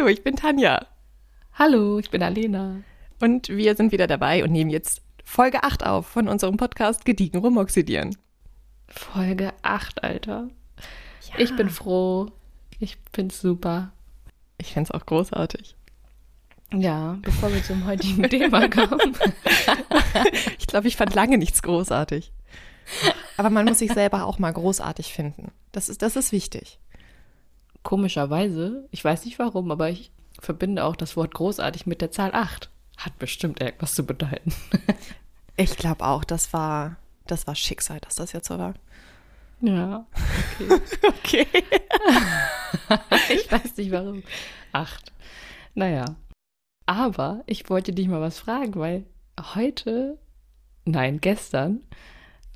Hallo, ich bin Tanja. Hallo, ich bin Alena. Und wir sind wieder dabei und nehmen jetzt Folge 8 auf von unserem Podcast Gediegen Rumoxidieren. Folge 8, Alter. Ja. Ich bin froh. Ich find's super. Ich find's auch großartig. Ja, bevor wir zum heutigen Thema kommen. ich glaube, ich fand lange nichts großartig. Aber man muss sich selber auch mal großartig finden. Das ist, das ist wichtig. Komischerweise, ich weiß nicht warum, aber ich verbinde auch das Wort großartig mit der Zahl 8. Hat bestimmt irgendwas zu bedeuten. ich glaube auch, das war, das war Schicksal, dass das jetzt so war. Ja, okay. okay. ich weiß nicht warum. Acht. Naja. Aber ich wollte dich mal was fragen, weil heute, nein, gestern,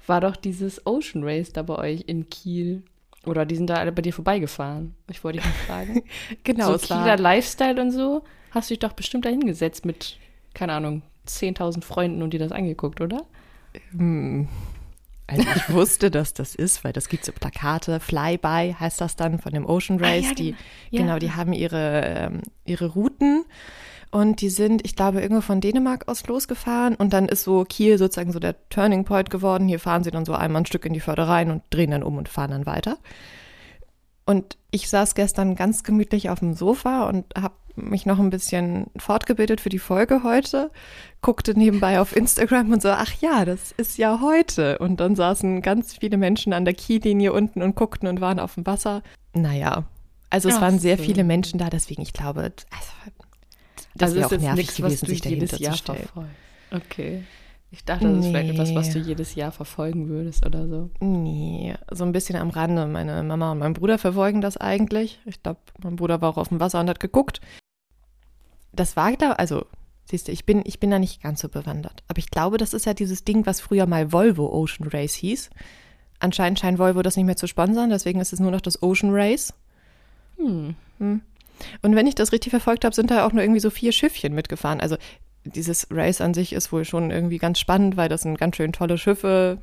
war doch dieses Ocean Race da bei euch in Kiel. Oder die sind da alle bei dir vorbeigefahren. Ich wollte dich mal fragen. genau. So Kieler Lifestyle und so. Hast du dich doch bestimmt da hingesetzt mit, keine Ahnung, 10.000 Freunden und dir das angeguckt, oder? Hm. Also ich wusste, dass das ist, weil das gibt so Plakate. Flyby heißt das dann von dem Ocean Race. Ah, ja, die, genau. Ja. genau, die haben ihre, ähm, ihre Routen und die sind, ich glaube, irgendwo von Dänemark aus losgefahren. Und dann ist so Kiel sozusagen so der Turning Point geworden. Hier fahren sie dann so einmal ein Stück in die Förde rein und drehen dann um und fahren dann weiter. Und ich saß gestern ganz gemütlich auf dem Sofa und habe mich noch ein bisschen fortgebildet für die Folge heute, guckte nebenbei auf Instagram und so, ach ja, das ist ja heute. Und dann saßen ganz viele Menschen an der Kiellinie unten und guckten und waren auf dem Wasser. Naja, also es ach waren sehr so. viele Menschen da, deswegen ich glaube, also das also wäre auch nervig nix, gewesen, sich dahinter zu stellen. Okay. Ich dachte, das nee. ist vielleicht etwas, was du jedes Jahr verfolgen würdest oder so. Nee, so ein bisschen am Rande. Meine Mama und mein Bruder verfolgen das eigentlich. Ich glaube, mein Bruder war auch auf dem Wasser und hat geguckt. Das war, glaube also, siehst du, ich bin, ich bin da nicht ganz so bewandert. Aber ich glaube, das ist ja dieses Ding, was früher mal Volvo Ocean Race hieß. Anscheinend scheint Volvo das nicht mehr zu sponsern, deswegen ist es nur noch das Ocean Race. Hm. hm. Und wenn ich das richtig verfolgt habe, sind da auch nur irgendwie so vier Schiffchen mitgefahren. Also dieses Race an sich ist wohl schon irgendwie ganz spannend, weil das sind ganz schön tolle Schiffe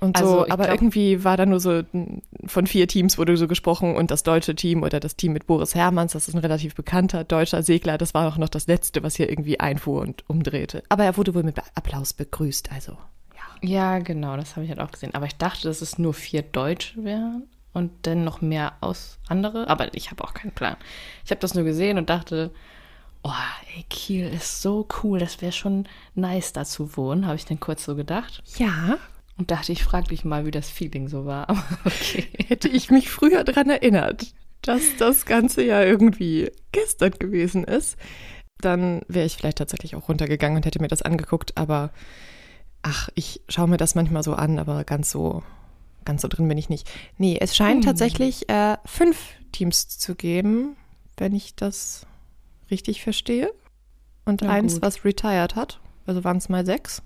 und so. Also aber glaub, irgendwie war da nur so von vier Teams wurde so gesprochen und das deutsche Team oder das Team mit Boris Hermanns, das ist ein relativ bekannter deutscher Segler, das war auch noch das letzte, was hier irgendwie einfuhr und umdrehte. Aber er wurde wohl mit Applaus begrüßt, also ja. Ja, genau, das habe ich halt auch gesehen. Aber ich dachte, dass es nur vier Deutsche wären und dann noch mehr aus andere. Aber ich habe auch keinen Plan. Ich habe das nur gesehen und dachte, oh, ey, Kiel ist so cool, das wäre schon nice da zu wohnen, habe ich dann kurz so gedacht. Ja. Und dachte, ich frage dich mal, wie das Feeling so war. Aber okay. Hätte ich mich früher daran erinnert, dass das Ganze ja irgendwie gestern gewesen ist, dann wäre ich vielleicht tatsächlich auch runtergegangen und hätte mir das angeguckt. Aber ach, ich schaue mir das manchmal so an, aber ganz so ganz so drin bin ich nicht. Nee, es scheint hm. tatsächlich äh, fünf Teams zu geben, wenn ich das richtig verstehe. Und ja, eins, gut. was retired hat. Also waren es mal sechs.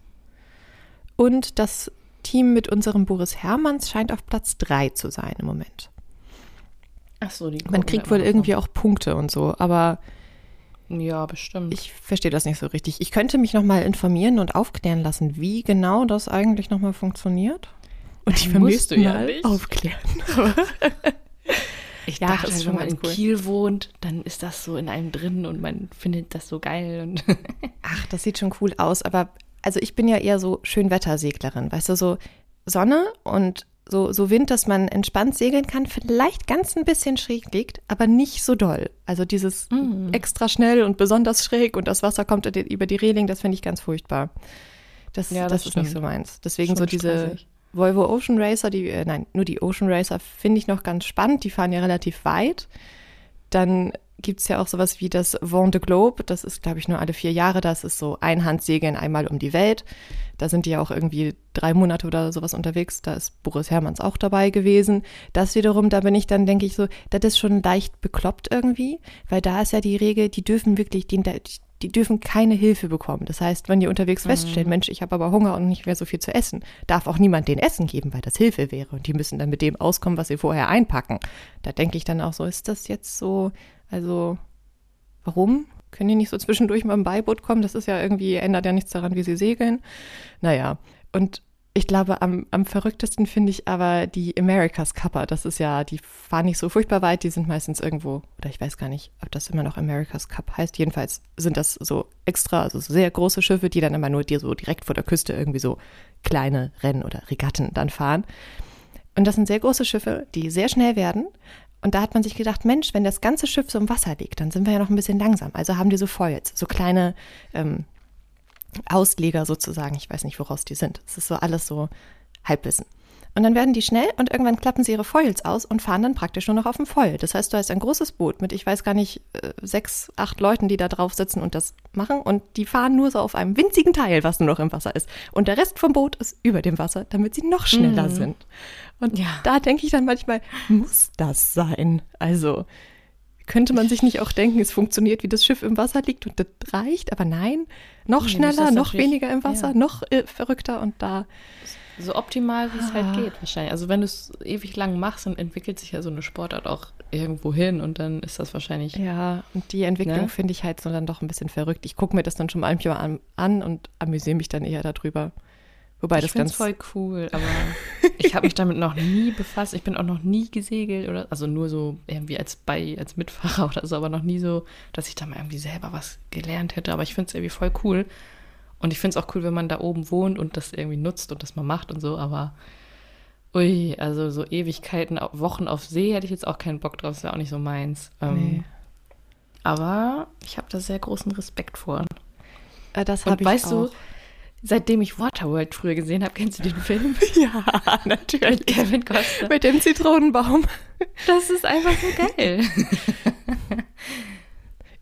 Und das Team mit unserem Boris Hermanns scheint auf Platz drei zu sein im Moment. Ach so, die Man kriegt wohl irgendwie auch Punkte und so, aber ja, bestimmt. Ich verstehe das nicht so richtig. Ich könnte mich noch mal informieren und aufklären lassen, wie genau das eigentlich noch mal funktioniert. Und ich vermisst ja nicht. aufklären. ich ja, dachte, halt, wenn man in cool. Kiel wohnt, dann ist das so in einem drin und man findet das so geil. Und Ach, das sieht schon cool aus. Aber also ich bin ja eher so Schönwetterseglerin, weißt du, so Sonne und so, so Wind, dass man entspannt segeln kann, vielleicht ganz ein bisschen schräg liegt, aber nicht so doll. Also dieses mm. extra schnell und besonders schräg und das Wasser kommt über die Reling, das finde ich ganz furchtbar. Das, ja, das, das ist nicht so meins. Deswegen Schon so diese, stressig. Volvo Ocean Racer, die, äh, nein, nur die Ocean Racer finde ich noch ganz spannend. Die fahren ja relativ weit. Dann gibt es ja auch sowas wie das Vent de Globe. Das ist, glaube ich, nur alle vier Jahre. Das ist so Einhandsegeln einmal um die Welt. Da sind die ja auch irgendwie drei Monate oder sowas unterwegs. Da ist Boris Hermanns auch dabei gewesen. Das wiederum, da bin ich dann, denke ich so, das ist schon leicht bekloppt irgendwie, weil da ist ja die Regel, die dürfen wirklich, die, die dürfen keine Hilfe bekommen. Das heißt, wenn die unterwegs mhm. feststellen, Mensch, ich habe aber Hunger und nicht mehr so viel zu essen, darf auch niemand den Essen geben, weil das Hilfe wäre. Und die müssen dann mit dem auskommen, was sie vorher einpacken. Da denke ich dann auch so, ist das jetzt so, also warum? Können die nicht so zwischendurch mal im Beiboot kommen? Das ist ja irgendwie, ändert ja nichts daran, wie sie segeln. Naja, und Ich glaube, am, am verrücktesten finde ich aber die America's Cupper. Das ist ja, die fahren nicht so furchtbar weit, die sind meistens irgendwo, oder ich weiß gar nicht, ob das immer noch America's Cup heißt. Jedenfalls sind das so extra, also sehr große Schiffe, die dann immer nur dir so direkt vor der Küste irgendwie so kleine Rennen oder Regatten dann fahren. Und das sind sehr große Schiffe, die sehr schnell werden. Und da hat man sich gedacht, Mensch, wenn das ganze Schiff so im Wasser liegt, dann sind wir ja noch ein bisschen langsam. Also haben die so Foils, so kleine ähm, Ausleger sozusagen. Ich weiß nicht, woraus die sind. Es ist so alles so Halbwissen. Und dann werden die schnell und irgendwann klappen sie ihre Foils aus und fahren dann praktisch nur noch auf dem Foil. Das heißt, du hast ein großes Boot mit, ich weiß gar nicht, äh, sechs, acht Leuten, die da drauf sitzen und das machen. Und die fahren nur so auf einem winzigen Teil, was nur noch im Wasser ist. Und der Rest vom Boot ist über dem Wasser, damit sie noch schneller mhm. sind. Und ja. da denke ich dann manchmal, muss das sein? Also, könnte man sich nicht auch denken, es funktioniert, wie das Schiff im Wasser liegt und das reicht, aber nein, noch nee, schneller, noch weniger im Wasser, ja. noch äh, verrückter und da. So optimal, wie es halt ah. halt geht, wahrscheinlich. Also, wenn du es ewig lang machst, dann entwickelt sich ja so eine Sportart auch irgendwo hin und dann ist das wahrscheinlich. Ja, und die Entwicklung ne? finde ich halt so dann doch ein bisschen verrückt. Ich gucke mir das dann schon manchmal an, an und amüsiere mich dann eher darüber. Wobei ich das ganz voll cool, aber ich habe mich damit noch nie befasst. Ich bin auch noch nie gesegelt oder also nur so irgendwie als bei als Mitfahrer oder so, aber noch nie so, dass ich da mal irgendwie selber was gelernt hätte. Aber ich finde es irgendwie voll cool und ich finde es auch cool, wenn man da oben wohnt und das irgendwie nutzt und das mal macht und so. Aber ui, also so Ewigkeiten, Wochen auf See hätte ich jetzt auch keinen Bock drauf. Das wäre auch nicht so meins. Ähm, nee. Aber ich habe da sehr großen Respekt vor. Äh, das habe ich weißt auch. du Seitdem ich Waterworld früher gesehen habe, kennst du den Film? Ja, natürlich. Mit Kevin Costner. Mit dem Zitronenbaum. Das ist einfach so geil.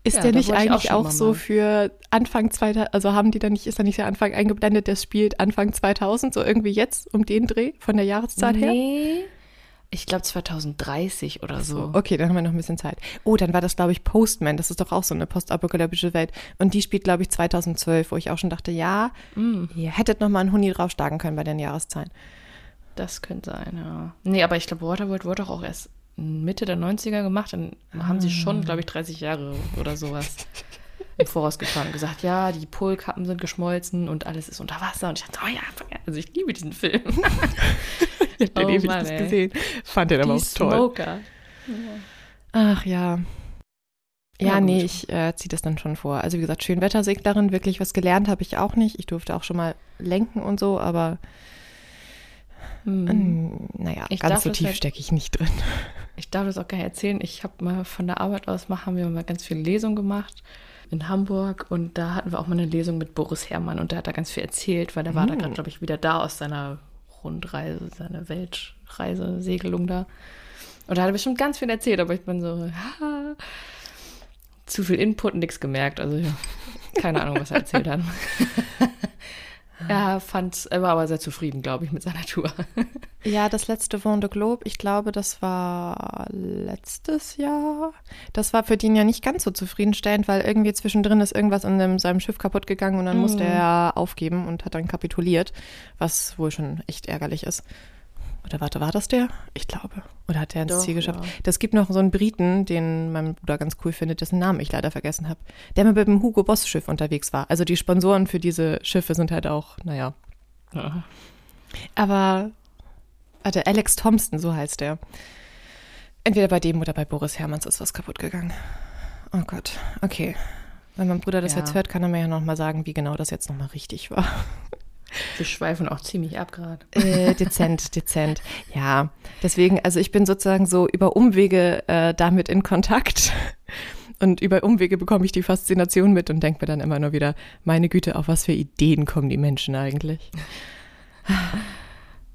Ist ja, der nicht eigentlich auch, auch so für Anfang 2000, also haben die da nicht, ist da nicht der Anfang eingeblendet, der spielt Anfang 2000, so irgendwie jetzt um den Dreh von der Jahreszahl nee. her? Nee, ich glaube 2030 oder so. Okay, dann haben wir noch ein bisschen Zeit. Oh, dann war das, glaube ich, Postman. Das ist doch auch so eine postapokalyptische Welt. Und die spielt, glaube ich, 2012, wo ich auch schon dachte, ja, mm. ihr hättet noch mal einen Huni draufschlagen können bei den Jahreszahlen. Das könnte sein, ja. Nee, aber ich glaube, Waterworld wurde doch auch erst Mitte der 90er gemacht. Dann ah. haben sie schon, glaube ich, 30 Jahre oder sowas im Voraus gefahren und gesagt, ja, die Polkappen sind geschmolzen und alles ist unter Wasser. Und ich dachte, oh ja, also ich liebe diesen Film. ich habe den oh ewig Mann, nicht gesehen. Fand den aber auch toll. Smoker. Ach ja. Ja, ja nee, ich äh, ziehe das dann schon vor. Also wie gesagt, Schönwetterseglerin, wirklich was gelernt habe ich auch nicht. Ich durfte auch schon mal lenken und so, aber hm. ähm, naja, ich ganz so tief halt, stecke ich nicht drin. Ich darf das auch gar nicht erzählen. Ich habe mal von der Arbeit aus machen haben wir mal ganz viele Lesungen gemacht in Hamburg und da hatten wir auch mal eine Lesung mit Boris Herrmann und der hat da ganz viel erzählt, weil der war da gerade, hm. glaube ich, wieder da aus seiner Rundreise, seiner Weltreise, Segelung da. Und da hat er bestimmt ganz viel erzählt, aber ich bin so, ha, zu viel Input, nichts gemerkt. Also ja, keine Ahnung, was er erzählt hat. Er fand, er war aber sehr zufrieden, glaube ich, mit seiner Tour. Ja, das letzte Vendée Globe, ich glaube, das war letztes Jahr. Das war für den ja nicht ganz so zufriedenstellend, weil irgendwie zwischendrin ist irgendwas in seinem Schiff kaputt gegangen und dann mm. musste mhm. er aufgeben und hat dann kapituliert, was wohl schon echt ärgerlich ist. Oder warte, war das der? Ich glaube. Oder hat der ins Doch, Ziel geschafft? Ja. Das gibt noch so einen Briten, den mein Bruder ganz cool findet, dessen Namen ich leider vergessen habe, der mit dem Hugo Boss Schiff unterwegs war. Also die Sponsoren für diese Schiffe sind halt auch, naja. Ja. Aber, warte, Alex Thompson, so heißt der. Entweder bei dem oder bei Boris Hermanns ist was kaputt gegangen. Oh Gott, okay. Wenn mein Bruder das ja. jetzt hört, kann er mir ja nochmal sagen, wie genau das jetzt nochmal richtig war. Wir schweifen auch ziemlich ab gerade. Äh, dezent, dezent. Ja, deswegen, also ich bin sozusagen so über Umwege äh, damit in Kontakt. Und über Umwege bekomme ich die Faszination mit und denke mir dann immer nur wieder, meine Güte, auf was für Ideen kommen die Menschen eigentlich?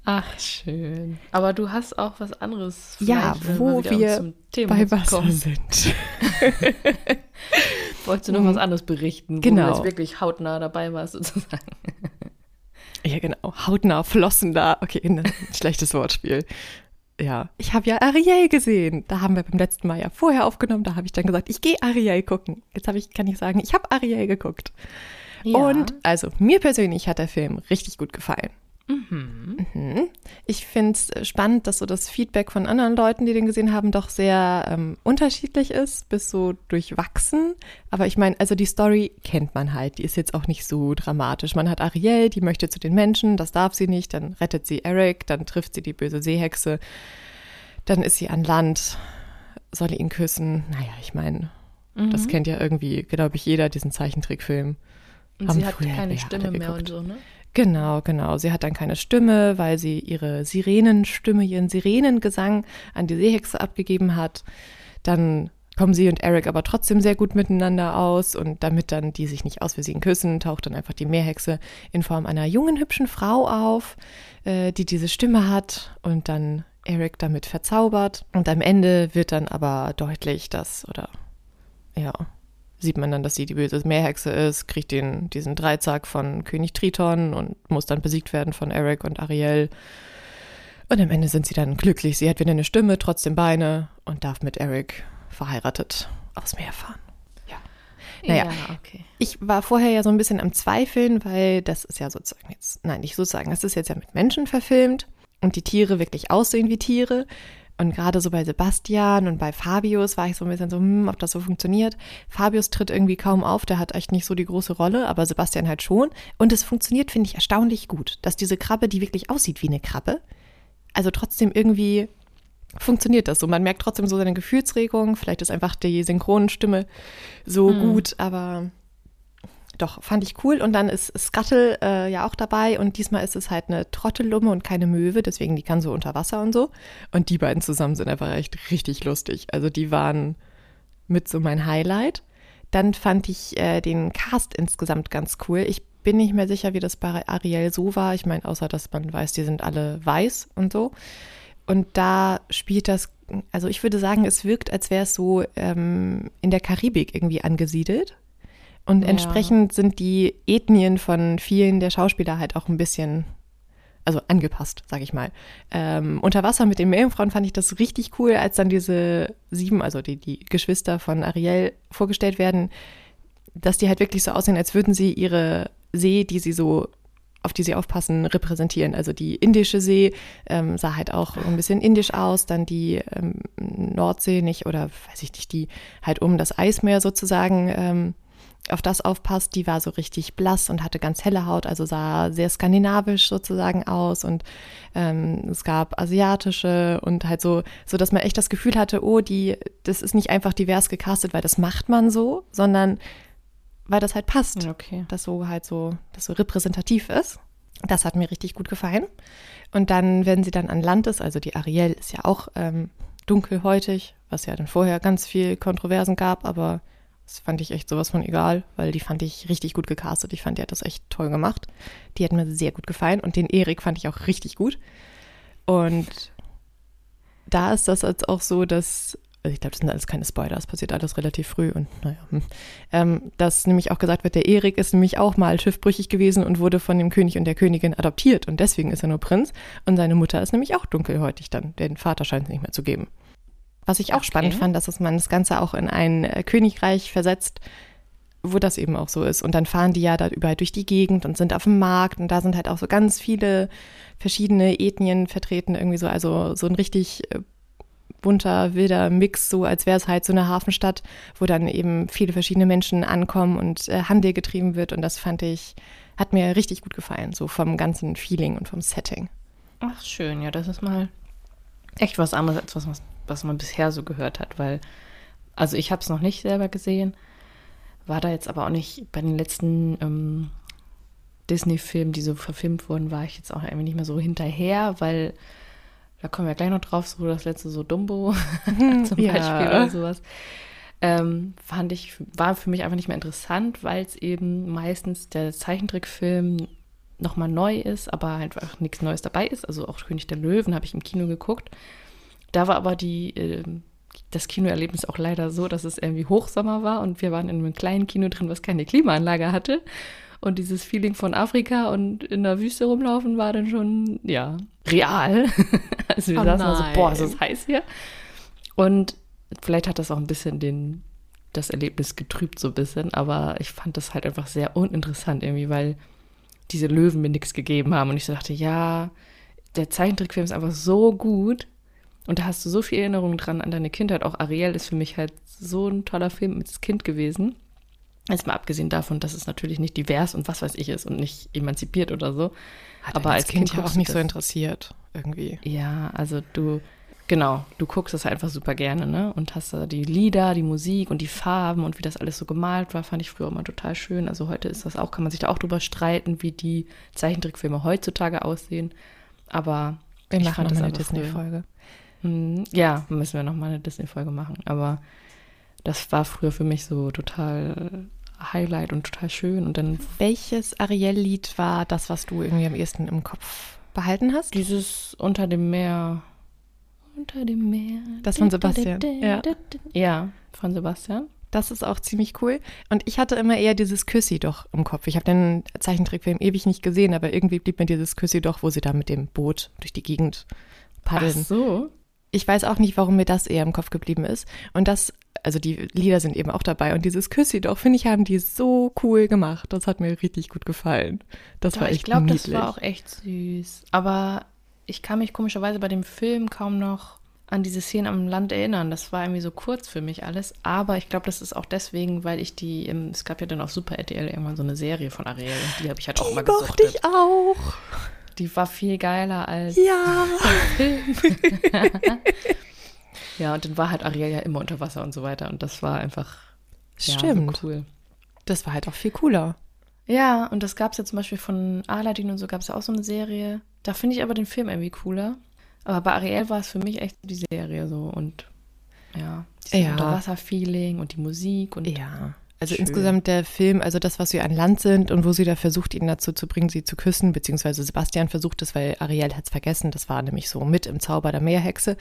Ach, schön. Aber du hast auch was anderes. Ja, wo wir bei Wasser kommen. sind. Wolltest du noch was anderes berichten, wo genau. du jetzt wirklich hautnah dabei warst sozusagen? Ja, genau. Hautnah flossen da. Okay, ein schlechtes Wortspiel. Ja, ich habe ja Ariel gesehen. Da haben wir beim letzten Mal ja vorher aufgenommen. Da habe ich dann gesagt, ich gehe Ariel gucken. Jetzt habe ich, kann ich sagen, ich habe Ariel geguckt. Ja. Und also mir persönlich hat der Film richtig gut gefallen. Mhm. Mhm. Ich finde es spannend, dass so das Feedback von anderen Leuten, die den gesehen haben, doch sehr ähm, unterschiedlich ist, bis so durchwachsen. Aber ich meine, also die Story kennt man halt, die ist jetzt auch nicht so dramatisch. Man hat Ariel, die möchte zu den Menschen, das darf sie nicht, dann rettet sie Eric, dann trifft sie die böse Seehexe, dann ist sie an Land, soll ihn küssen. Naja, ich meine, mhm. das kennt ja irgendwie, glaube ich, jeder, diesen Zeichentrickfilm. Und sie hat keine Stimme mehr und so, ne? Genau, genau. Sie hat dann keine Stimme, weil sie ihre Sirenenstimme, ihren Sirenengesang an die Seehexe abgegeben hat. Dann kommen sie und Eric aber trotzdem sehr gut miteinander aus und damit dann die sich nicht aus Versehen küssen, taucht dann einfach die Meerhexe in Form einer jungen, hübschen Frau auf, äh, die diese Stimme hat und dann Eric damit verzaubert. Und am Ende wird dann aber deutlich, dass, oder ja, sieht man dann, dass sie die böse Meerhexe ist, kriegt den, diesen Dreizack von König Triton und muss dann besiegt werden von Eric und Ariel. Und am Ende sind sie dann glücklich. Sie hat wieder eine Stimme, trotzdem Beine und darf mit Eric verheiratet aufs Meer fahren. Ja. Naja, ja, okay. ich war vorher ja so ein bisschen am Zweifeln, weil das ist ja sozusagen jetzt, nein, nicht sozusagen, das ist jetzt ja mit Menschen verfilmt und die Tiere wirklich aussehen wie Tiere. Und gerade so bei Sebastian und bei Fabius war ich so ein bisschen so, hm, ob das so funktioniert. Fabius tritt irgendwie kaum auf, der hat echt nicht so die große Rolle, aber Sebastian halt schon. Und es funktioniert, finde ich, erstaunlich gut, dass diese Krabbe, die wirklich aussieht wie eine Krabbe, also trotzdem irgendwie funktioniert das so. Man merkt trotzdem so seine Gefühlsregung. Vielleicht ist einfach die Synchronstimme so hm. gut, aber doch, fand ich cool. Und dann ist Scuttle äh, ja auch dabei und diesmal ist es halt eine Trottellumme und keine Möwe, deswegen die kann so unter Wasser und so. Und die beiden zusammen sind einfach echt richtig lustig. Also die waren mit so mein Highlight. Dann fand ich äh, den Cast insgesamt ganz cool. Ich bin nicht mehr sicher, wie das bei Ariel so war. Ich meine, außer dass man weiß, die sind alle weiß und so. Und da spielt das, also ich würde sagen, es wirkt, als wäre es so ähm, in der Karibik irgendwie angesiedelt. Und ja. entsprechend sind die Ethnien von vielen der Schauspieler halt auch ein bisschen, also angepasst, sag ich mal. Ähm, unter Wasser mit den Meerjungfrauen fand ich das richtig cool, als dann diese sieben, also die, die Geschwister von Ariel vorgestellt werden, dass die halt wirklich so aussehen, als würden sie ihre See, die sie so auf die sie aufpassen, repräsentieren. Also die indische See ähm, sah halt auch ein bisschen indisch aus, dann die ähm, Nordsee nicht oder weiß ich nicht, die halt um das Eismeer sozusagen ähm, auf das aufpasst, die war so richtig blass und hatte ganz helle Haut, also sah sehr skandinavisch sozusagen aus und ähm, es gab asiatische und halt so, so dass man echt das Gefühl hatte, oh, die, das ist nicht einfach divers gecastet, weil das macht man so, sondern weil das halt passt, okay. dass so halt so, das so repräsentativ ist. Das hat mir richtig gut gefallen. Und dann, wenn sie dann an Land ist, also die Ariel ist ja auch ähm, dunkelhäutig, was ja dann vorher ganz viel Kontroversen gab, aber das fand ich echt sowas von egal, weil die fand ich richtig gut gecastet. Ich fand, die hat das echt toll gemacht. Die hat mir sehr gut gefallen und den Erik fand ich auch richtig gut. Und da ist das jetzt auch so, dass, also ich glaube, das sind alles keine Spoiler, es passiert alles relativ früh und naja, hm, ähm, dass nämlich auch gesagt wird, der Erik ist nämlich auch mal schiffbrüchig gewesen und wurde von dem König und der Königin adoptiert und deswegen ist er nur Prinz und seine Mutter ist nämlich auch dunkelhäutig dann, den Vater scheint es nicht mehr zu geben. Was ich auch okay. spannend fand, dass man das Ganze auch in ein äh, Königreich versetzt, wo das eben auch so ist. Und dann fahren die ja da überall durch die Gegend und sind auf dem Markt und da sind halt auch so ganz viele verschiedene Ethnien vertreten, irgendwie so, also so ein richtig äh, bunter, wilder Mix, so als wäre es halt so eine Hafenstadt, wo dann eben viele verschiedene Menschen ankommen und äh, Handel getrieben wird. Und das fand ich, hat mir richtig gut gefallen, so vom ganzen Feeling und vom Setting. Ach, schön, ja, das ist mal echt was anderes, als was, was man bisher so gehört hat, weil, also ich habe es noch nicht selber gesehen, war da jetzt aber auch nicht bei den letzten ähm, Disney-Filmen, die so verfilmt wurden, war ich jetzt auch irgendwie nicht mehr so hinterher, weil da kommen wir gleich noch drauf, so das letzte so Dumbo zum ja. Beispiel oder sowas. Ähm, fand ich, war für mich einfach nicht mehr interessant, weil es eben meistens der Zeichentrickfilm nochmal neu ist, aber einfach nichts Neues dabei ist. Also auch König der Löwen habe ich im Kino geguckt. Da war aber die, äh, das Kinoerlebnis auch leider so, dass es irgendwie Hochsommer war und wir waren in einem kleinen Kino drin, was keine Klimaanlage hatte. Und dieses Feeling von Afrika und in der Wüste rumlaufen war dann schon, ja, real. also wir oh saßen so, boah, ist das heiß hier. Und vielleicht hat das auch ein bisschen den, das Erlebnis getrübt so ein bisschen, aber ich fand das halt einfach sehr uninteressant irgendwie, weil diese Löwen mir nichts gegeben haben. Und ich so dachte, ja, der Zeichentrickfilm ist einfach so gut. Und da hast du so viel Erinnerungen dran an deine Kindheit. Auch Ariel ist für mich halt so ein toller Film als Kind gewesen. Jetzt mal abgesehen davon, dass es natürlich nicht divers und was weiß ich ist und nicht emanzipiert oder so. Hat aber als Kind, ja auch nicht so interessiert, irgendwie. Ja, also du, genau, du guckst das einfach super gerne, ne? Und hast da die Lieder, die Musik und die Farben und wie das alles so gemalt war, fand ich früher immer total schön. Also heute ist das auch, kann man sich da auch drüber streiten, wie die Zeichentrickfilme heutzutage aussehen. Aber Wir ich machen fand eine das früher- Disney-Folge. Hm, Ja, müssen wir nochmal eine Disney-Folge machen. Aber das war früher für mich so total Highlight und total schön. Und dann Welches Ariel-Lied war das, was du irgendwie am ehesten im Kopf behalten hast? dieses Unter dem Meer. Unter dem Meer. Das von Sebastian, ja. Ja, von Sebastian. Das ist auch ziemlich cool. Und ich hatte immer eher dieses Küssi doch im Kopf. Ich habe den Zeichentrickfilm ewig nicht gesehen, aber irgendwie blieb mir dieses Küssi doch, wo sie da mit dem Boot durch die Gegend paddeln. Ach so. Ich weiß auch nicht, warum mir das eher im Kopf geblieben ist. Und das, also die Lieder sind eben auch dabei. Und dieses Küssi doch, finde ich, haben die so cool gemacht. Das hat mir richtig gut gefallen. Das war Ja, echt ich glaube, das war auch echt süß. Aber ich kann mich komischerweise bei dem Film kaum noch an diese Szene am Land erinnern. Das war irgendwie so kurz für mich alles. Aber ich glaube, das ist auch deswegen, weil ich die, es gab ja dann auf Super RTL irgendwann so eine Serie von Ariel. Und die habe ich halt auch die immer mochte gesuchtet. ich auch. Die war viel geiler als Ja. Ja, und dann war halt Ariel ja immer unter Wasser und so weiter. Und das war einfach ja, Stimmt. so cool. Das war halt auch viel cooler. Ja, und das gab es ja zum Beispiel von Aladdin und so gab es ja auch so eine Serie. Da finde ich aber den Film irgendwie cooler. Aber bei Ariel war es für mich echt die Serie so und ja, dieses Ja. Unterwasser-Feeling und die Musik und Ja. Also Schön. insgesamt der Film, also das, was sie an Land sind und wo sie da versucht, ihn dazu zu bringen, sie zu küssen, beziehungsweise Sebastian versucht es, weil Ariel hat es vergessen, das war nämlich so mit im Zauber der Meerhexe.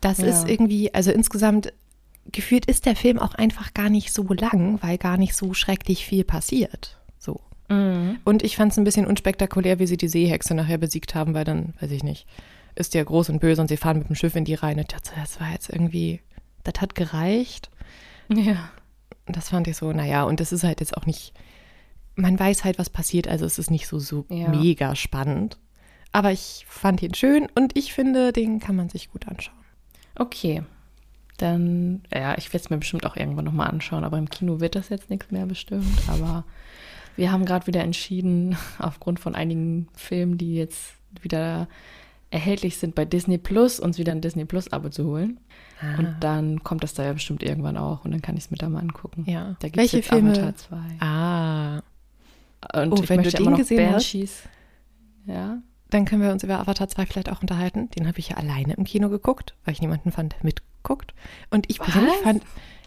Das Ja. ist irgendwie, also insgesamt gefühlt ist der Film auch einfach gar nicht so lang, weil gar nicht so schrecklich viel passiert. So. Mhm. Und ich fand es ein bisschen unspektakulär, wie sie die Seehexe nachher besiegt haben, weil dann, weiß ich nicht, ist der groß und böse und sie fahren mit dem Schiff in die Rhein. Und ich dachte, das war jetzt irgendwie, das hat gereicht. ja. Das fand ich so, naja, und das ist halt jetzt auch nicht, man weiß halt, was passiert, also es ist nicht so, so Ja. mega spannend. Aber ich fand ihn schön und ich finde, den kann man sich gut anschauen. Okay. Dann, ja, ich werde es mir bestimmt auch irgendwann nochmal anschauen, aber im Kino wird das jetzt nichts mehr bestimmt. Aber wir haben gerade wieder entschieden, aufgrund von einigen Filmen, die jetzt wieder erhältlich sind bei Disney Plus, uns wieder ein Disney Plus-Abo zu holen. Und dann kommt das da ja bestimmt irgendwann auch und dann kann ich es mir da mal angucken. Ja. Da gibt es Welche jetzt Filme? Avatar 2. Ah, Und Oh, ich wenn du den immer noch gesehen hast? Banshees. Ja. dann können wir uns über Avatar 2 vielleicht auch unterhalten. Den habe ich ja alleine im Kino geguckt, weil ich niemanden fand, der mitguckt. Und ich persönlich fand,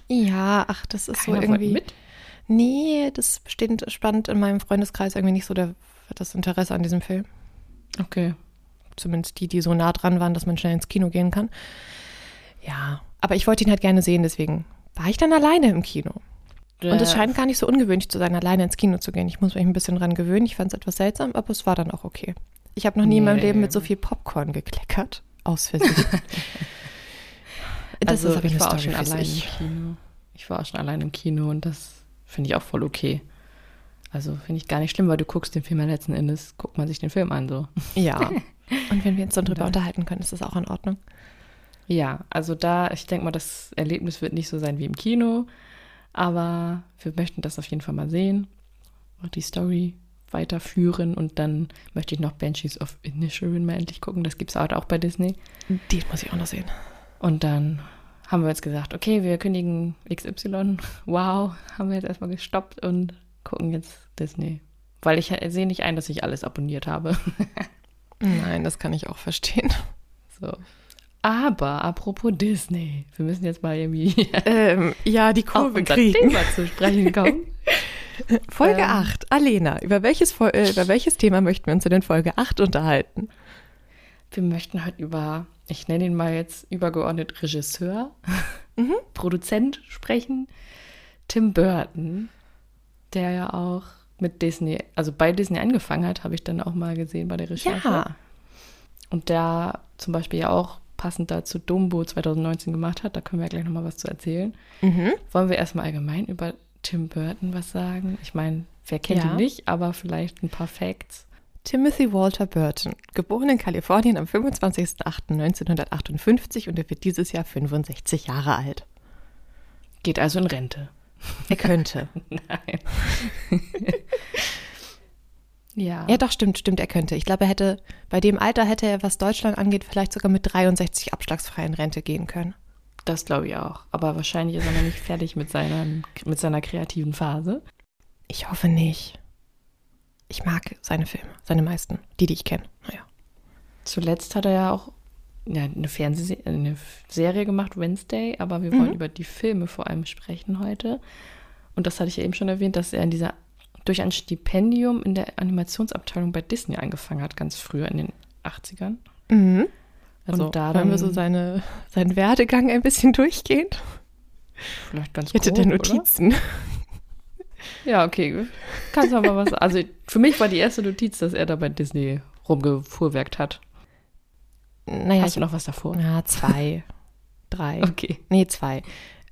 ja, ach, das ist Keiner so irgendwie. mit? Nee, das steht spannend in meinem Freundeskreis irgendwie nicht so der, das Interesse an diesem Film. Okay. Zumindest die, die so nah dran waren, dass man schnell ins Kino gehen kann. Ja, aber ich wollte ihn halt gerne sehen, deswegen war ich dann alleine im Kino. Und es scheint gar nicht so ungewöhnlich zu sein, alleine ins Kino zu gehen. Ich muss mich ein bisschen dran gewöhnen. Ich fand es etwas seltsam, aber es war dann auch okay. Ich habe noch nie in meinem Nee. Leben mit so viel Popcorn gekleckert. Aus Versehen. das also ist aber ich war auch Story schon für allein sich. im Kino. Ich war auch schon allein im Kino und das finde ich auch voll okay. Also finde ich gar nicht schlimm, weil du guckst den Film ja letzten Endes, guckt man sich den Film an so. Ja. Und wenn wir uns dann drüber unterhalten können, ist das auch in Ordnung. Ja, also da, ich denke mal, das Erlebnis wird nicht so sein wie im Kino, aber wir möchten das auf jeden Fall mal sehen und die Story weiterführen und dann möchte ich noch Banshees of Inisherin mal endlich gucken. Das gibt es halt auch bei Disney. Den muss ich auch noch sehen. Und dann haben wir jetzt gesagt, okay, wir kündigen XY. Wow, haben wir jetzt erstmal gestoppt und gucken jetzt Disney. Weil ich sehe nicht ein, dass ich alles abonniert habe. Nein, das kann ich auch verstehen. So. Aber apropos Disney, wir müssen jetzt mal irgendwie Ähm, ja, die auf Kurve unser kriegen. Thema zu sprechen kommen. Folge Ähm. 8. Alena, über welches, Fol- äh, über welches Thema möchten wir uns in den Folge 8 unterhalten? Wir möchten heute über, ich nenne ihn mal jetzt übergeordnet Regisseur, Produzent sprechen. Tim Burton, der ja auch mit Disney, also bei Disney angefangen hat, habe ich dann auch mal gesehen bei der Recherche. Und der zum Beispiel ja auch passend dazu Dumbo 2019 gemacht hat. Da können wir ja gleich nochmal was zu erzählen. Mhm. Wollen wir erstmal allgemein über Tim Burton was sagen? Ich meine, wer kennt Ja. ihn nicht, aber vielleicht ein paar Facts. Timothy Walter Burton, geboren in Kalifornien am 25.08.1958 und er wird dieses Jahr 65 Jahre alt. Geht also in Rente. Er könnte. Nein. Ja. Ja, doch, stimmt, stimmt, er könnte. Ich glaube, er hätte, bei dem Alter hätte er, was Deutschland angeht, vielleicht sogar mit 63 abschlagsfreien Rente gehen können. Das glaube ich auch. Aber wahrscheinlich ist er noch nicht fertig mit, seiner, mit seiner kreativen Phase. Ich hoffe nicht. Ich mag seine Filme, seine meisten, die, die ich kenne. Naja. Zuletzt hat er ja auch ja, eine Fernsehserie, eine Serie gemacht, Wednesday, aber wir wollen Mhm. über die Filme vor allem sprechen heute. Und das hatte ich ja eben schon erwähnt, dass er in dieser durch ein Stipendium in der Animationsabteilung bei Disney angefangen hat, ganz früher in den 80ern. Mhm. Also und da wollen wir so seine, seinen Werdegang ein bisschen durchgehen? vielleicht ganz Ich hätte grob, da oder? Notizen. Ja, okay. Kannst du mal was. Also für mich war die erste Notiz, dass er da bei Disney rumgefuhrwerkt hat. Naja, Hast du noch was davor? Ja, zwei, drei. Okay. Nee, zwei.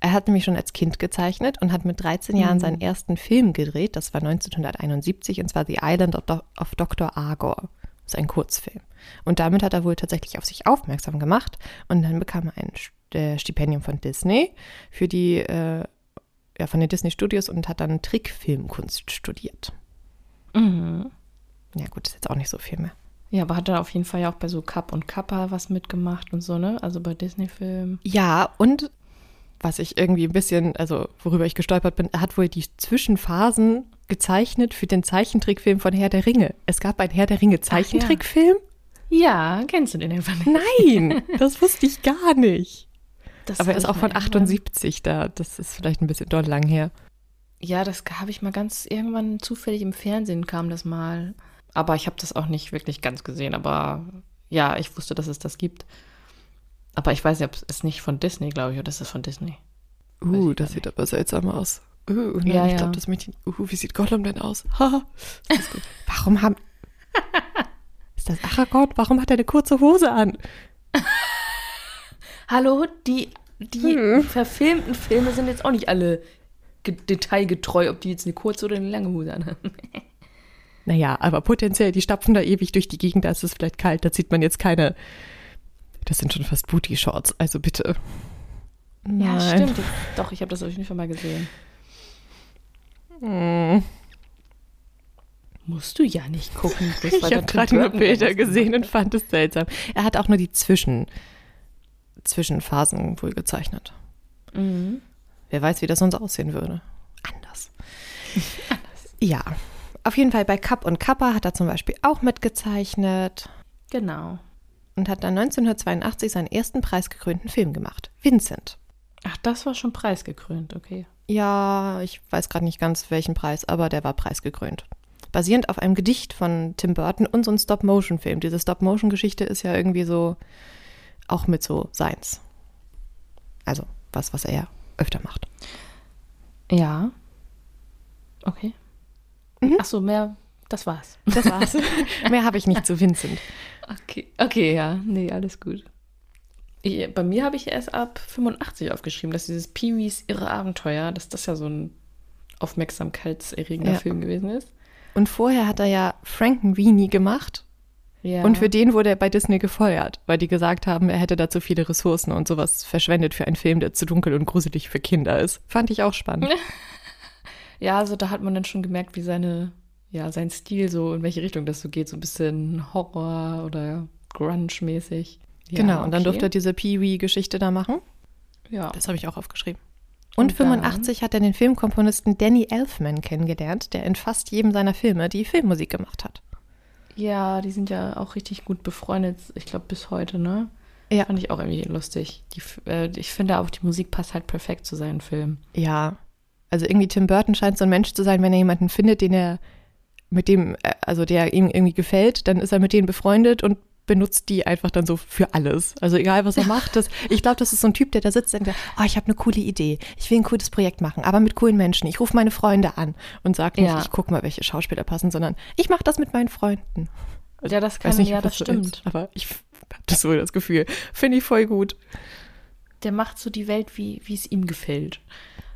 Er hat nämlich schon als Kind gezeichnet und hat mit 13 Jahren Mhm. seinen ersten Film gedreht. Das war 1971 und zwar The Island of, Do of Dr. Argor. Das ist ein Kurzfilm. Und damit hat er wohl tatsächlich auf sich aufmerksam gemacht. Und dann bekam er ein äh, Stipendium von Disney für die, äh, ja, von den Disney Studios und hat dann Trickfilmkunst studiert. Mhm. Ja, gut, ist jetzt auch nicht so viel mehr. Ja, aber hat er auf jeden Fall ja auch bei so Cup und Kappa was mitgemacht und so, ne? Also bei Disney-Filmen. Ja, und was ich irgendwie ein bisschen, also worüber ich gestolpert bin, er hat wohl die Zwischenphasen gezeichnet für den Zeichentrickfilm von Herr der Ringe. Es gab einen Herr der Ringe Zeichentrickfilm? Ja, kennst du den einfach nicht? Nein, das wusste ich gar nicht. Das Aber er ist auch von irgendwann- 78 da. Das ist vielleicht ein bisschen doll lang her. Ja, das habe ich mal ganz irgendwann zufällig im Fernsehen kam das mal. Aber ich habe das auch nicht wirklich ganz gesehen. Aber ja, ich wusste, dass es das gibt. Aber ich weiß nicht, ob es nicht von Disney, glaube ich, oder ist es von Disney? Weiß Uh, das sieht aber seltsam aus. Uh, nein, Ja, ich ja. glaube, das Mädchen. Uh, wie sieht Gollum denn aus? Ist gut. Warum haben. Ist das Aragorn? Warum hat er eine kurze Hose an? Hallo, die, die Hm. verfilmten Filme sind jetzt auch nicht alle ge- detailgetreu, ob die jetzt eine kurze oder eine lange Hose anhaben. Naja, aber potenziell, die stapfen da ewig durch die Gegend, da ist es vielleicht kalt, da zieht man jetzt keine. Das sind schon fast Booty-Shorts, also bitte. Ja, Nein. stimmt. Doch, ich habe das auf jeden Fall mal gesehen. Hm. Musst du ja nicht gucken. Ich habe gerade nur Bilder gesehen und fand es seltsam. Er hat auch nur die Zwischen, Zwischenphasen wohl gezeichnet. Mhm. Wer weiß, wie das sonst aussehen würde. Anders. Ja, auf jeden Fall bei Kapp und Kappa hat er zum Beispiel auch mitgezeichnet Genau. Und hat dann 1982 seinen ersten preisgekrönten Film gemacht. Vincent. Ach, das war schon preisgekrönt, okay. Ja, ich weiß gerade nicht ganz welchen Preis, aber der war preisgekrönt. Basierend auf einem Gedicht von Tim Burton und so ein Stop-Motion-Film. Diese Stop-Motion-Geschichte ist ja irgendwie so auch mit so Seins. Also was, was er ja öfter macht. Ja. Okay. Mhm. Ach so, mehr, das war's. Das war's. Mehr habe ich nicht zu Vincent. Okay, okay, ja, nee, alles gut. Ich, bei mir habe ich erst ab 85 aufgeschrieben, dass dieses Pee-wees irre Abenteuer, dass das ja so ein aufmerksamkeitserregender Ja. Film gewesen ist. Und vorher hat er ja Frankenweenie gemacht. Ja. Und für den wurde er bei Disney gefeuert, weil die gesagt haben, er hätte da zu viele Ressourcen und sowas verschwendet für einen Film, der zu dunkel und gruselig für Kinder ist. Fand ich auch spannend. Ja, also da hat man dann schon gemerkt, wie seine, ja, sein Stil so, in welche Richtung das so geht, so ein bisschen Horror oder Grunge-mäßig. Ja, genau, und dann okay. durfte er diese Pee-Wee-Geschichte da machen. Ja. Das habe ich auch aufgeschrieben. Und, Und dann? 85 hat er den Filmkomponisten Danny Elfman kennengelernt, der in fast jedem seiner Filme die Filmmusik gemacht hat. ja, die sind ja auch richtig gut befreundet, ich glaube bis heute, ne? Ja. Fand ich auch irgendwie lustig. Die, äh, ich finde auch, die Musik passt halt perfekt zu seinen Filmen. Ja, also irgendwie Tim Burton scheint so ein Mensch zu sein, wenn er jemanden findet, den er mit dem, äh, also der ihm irgendwie gefällt, dann ist er mit denen befreundet und benutzt die einfach dann so für alles. Also egal, was er macht. Das, ich glaube, das ist so ein Typ, der da sitzt und denkt, oh, ich habe eine coole Idee. Ich will ein cooles Projekt machen, aber mit coolen Menschen. Ich rufe meine Freunde an und sage nicht, Ja. ich gucke mal, welche Schauspieler passen, sondern ich mache das mit meinen Freunden. Ja, das Ich kann, nicht, ja, das stimmt. Ist, aber ich habe das so das Gefühl. Finde ich voll gut. Der macht so die Welt, wie wie es ihm gefällt.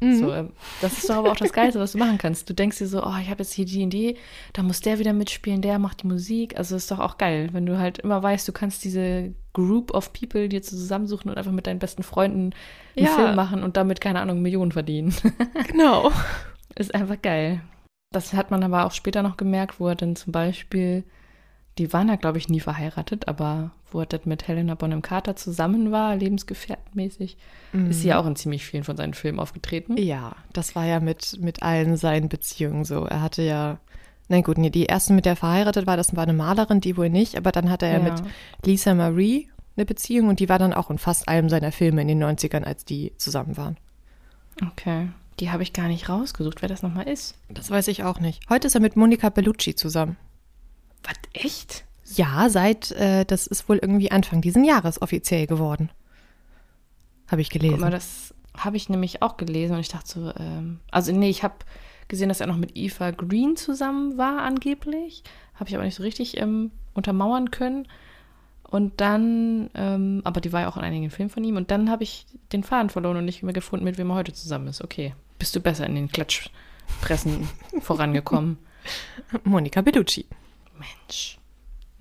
Mhm. So, ähm, das ist doch aber auch das Geilste, was du machen kannst. Du denkst dir so, oh, ich habe jetzt hier die Idee, da muss der wieder mitspielen, der macht die Musik. Also ist doch auch geil, wenn du halt immer weißt, du kannst diese Group of People dir zusammensuchen und einfach mit deinen besten Freunden einen ja. Film machen und damit, keine Ahnung, Millionen verdienen. Genau. ist einfach geil. Das hat man aber auch später noch gemerkt, wo er dann zum Beispiel, die waren ja, glaube ich, nie verheiratet, aber wo er dann mit Helena Bonham Carter zusammen war, lebensgefährtenmäßig, mhm. ist sie ja auch in ziemlich vielen von seinen Filmen aufgetreten. Ja, das war ja mit, mit allen seinen Beziehungen so. Er hatte ja, nein gut, nee, die erste, mit der er verheiratet war, das war eine Malerin, die wohl nicht, aber dann hatte er ja. mit Lisa Marie eine Beziehung und die war dann auch in fast allem seiner Filme in den 90ern, als die zusammen waren. Okay. Die habe ich gar nicht rausgesucht, wer das nochmal ist. Das weiß ich auch nicht. Heute ist er mit Monica Bellucci zusammen. Was, echt? Ja, seit, äh, das ist wohl irgendwie Anfang diesen Jahres offiziell geworden. Habe ich gelesen. Guck mal, das habe ich nämlich auch gelesen und ich dachte so, ähm, also nee, ich habe gesehen, dass er noch mit Eva Green zusammen war, angeblich. Habe ich aber nicht so richtig ähm, untermauern können. Und dann, ähm, aber die war ja auch in einigen Filmen von ihm. Und dann habe ich den Faden verloren und nicht mehr gefunden, mit wem er heute zusammen ist. Okay, bist du besser in den Klatschpressen vorangekommen? Monika Bellucci. Mensch.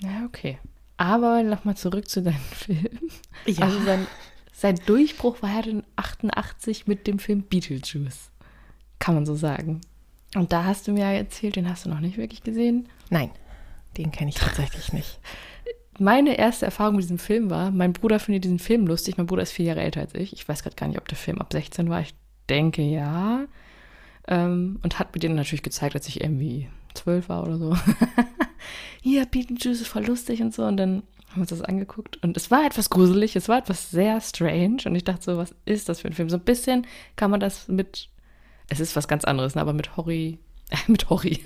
Ja, okay. Aber nochmal zurück zu deinem Film. Ja. Also sein, sein Durchbruch war ja dann 88 mit dem Film Beetlejuice. Kann man so sagen. Und da hast du mir ja erzählt, den hast du noch nicht wirklich gesehen. Nein, den kenne ich tatsächlich nicht. Meine erste Erfahrung mit diesem Film war, mein Bruder findet diesen Film lustig. Mein Bruder ist vier Jahre älter als ich. Ich weiß gerade gar nicht, ob der Film ab 16 war. Ich denke ja. Ähm, und hat mir den natürlich gezeigt, als ich irgendwie zwölf war oder so. Hier, Beetlejuice ist voll lustig und so. Und dann haben wir uns das angeguckt. Und es war etwas gruselig, es war etwas sehr strange. Und ich dachte so, was ist das für ein Film? So ein bisschen kann man das mit, es ist was ganz anderes, ne? aber mit Horry, äh, mit Horry,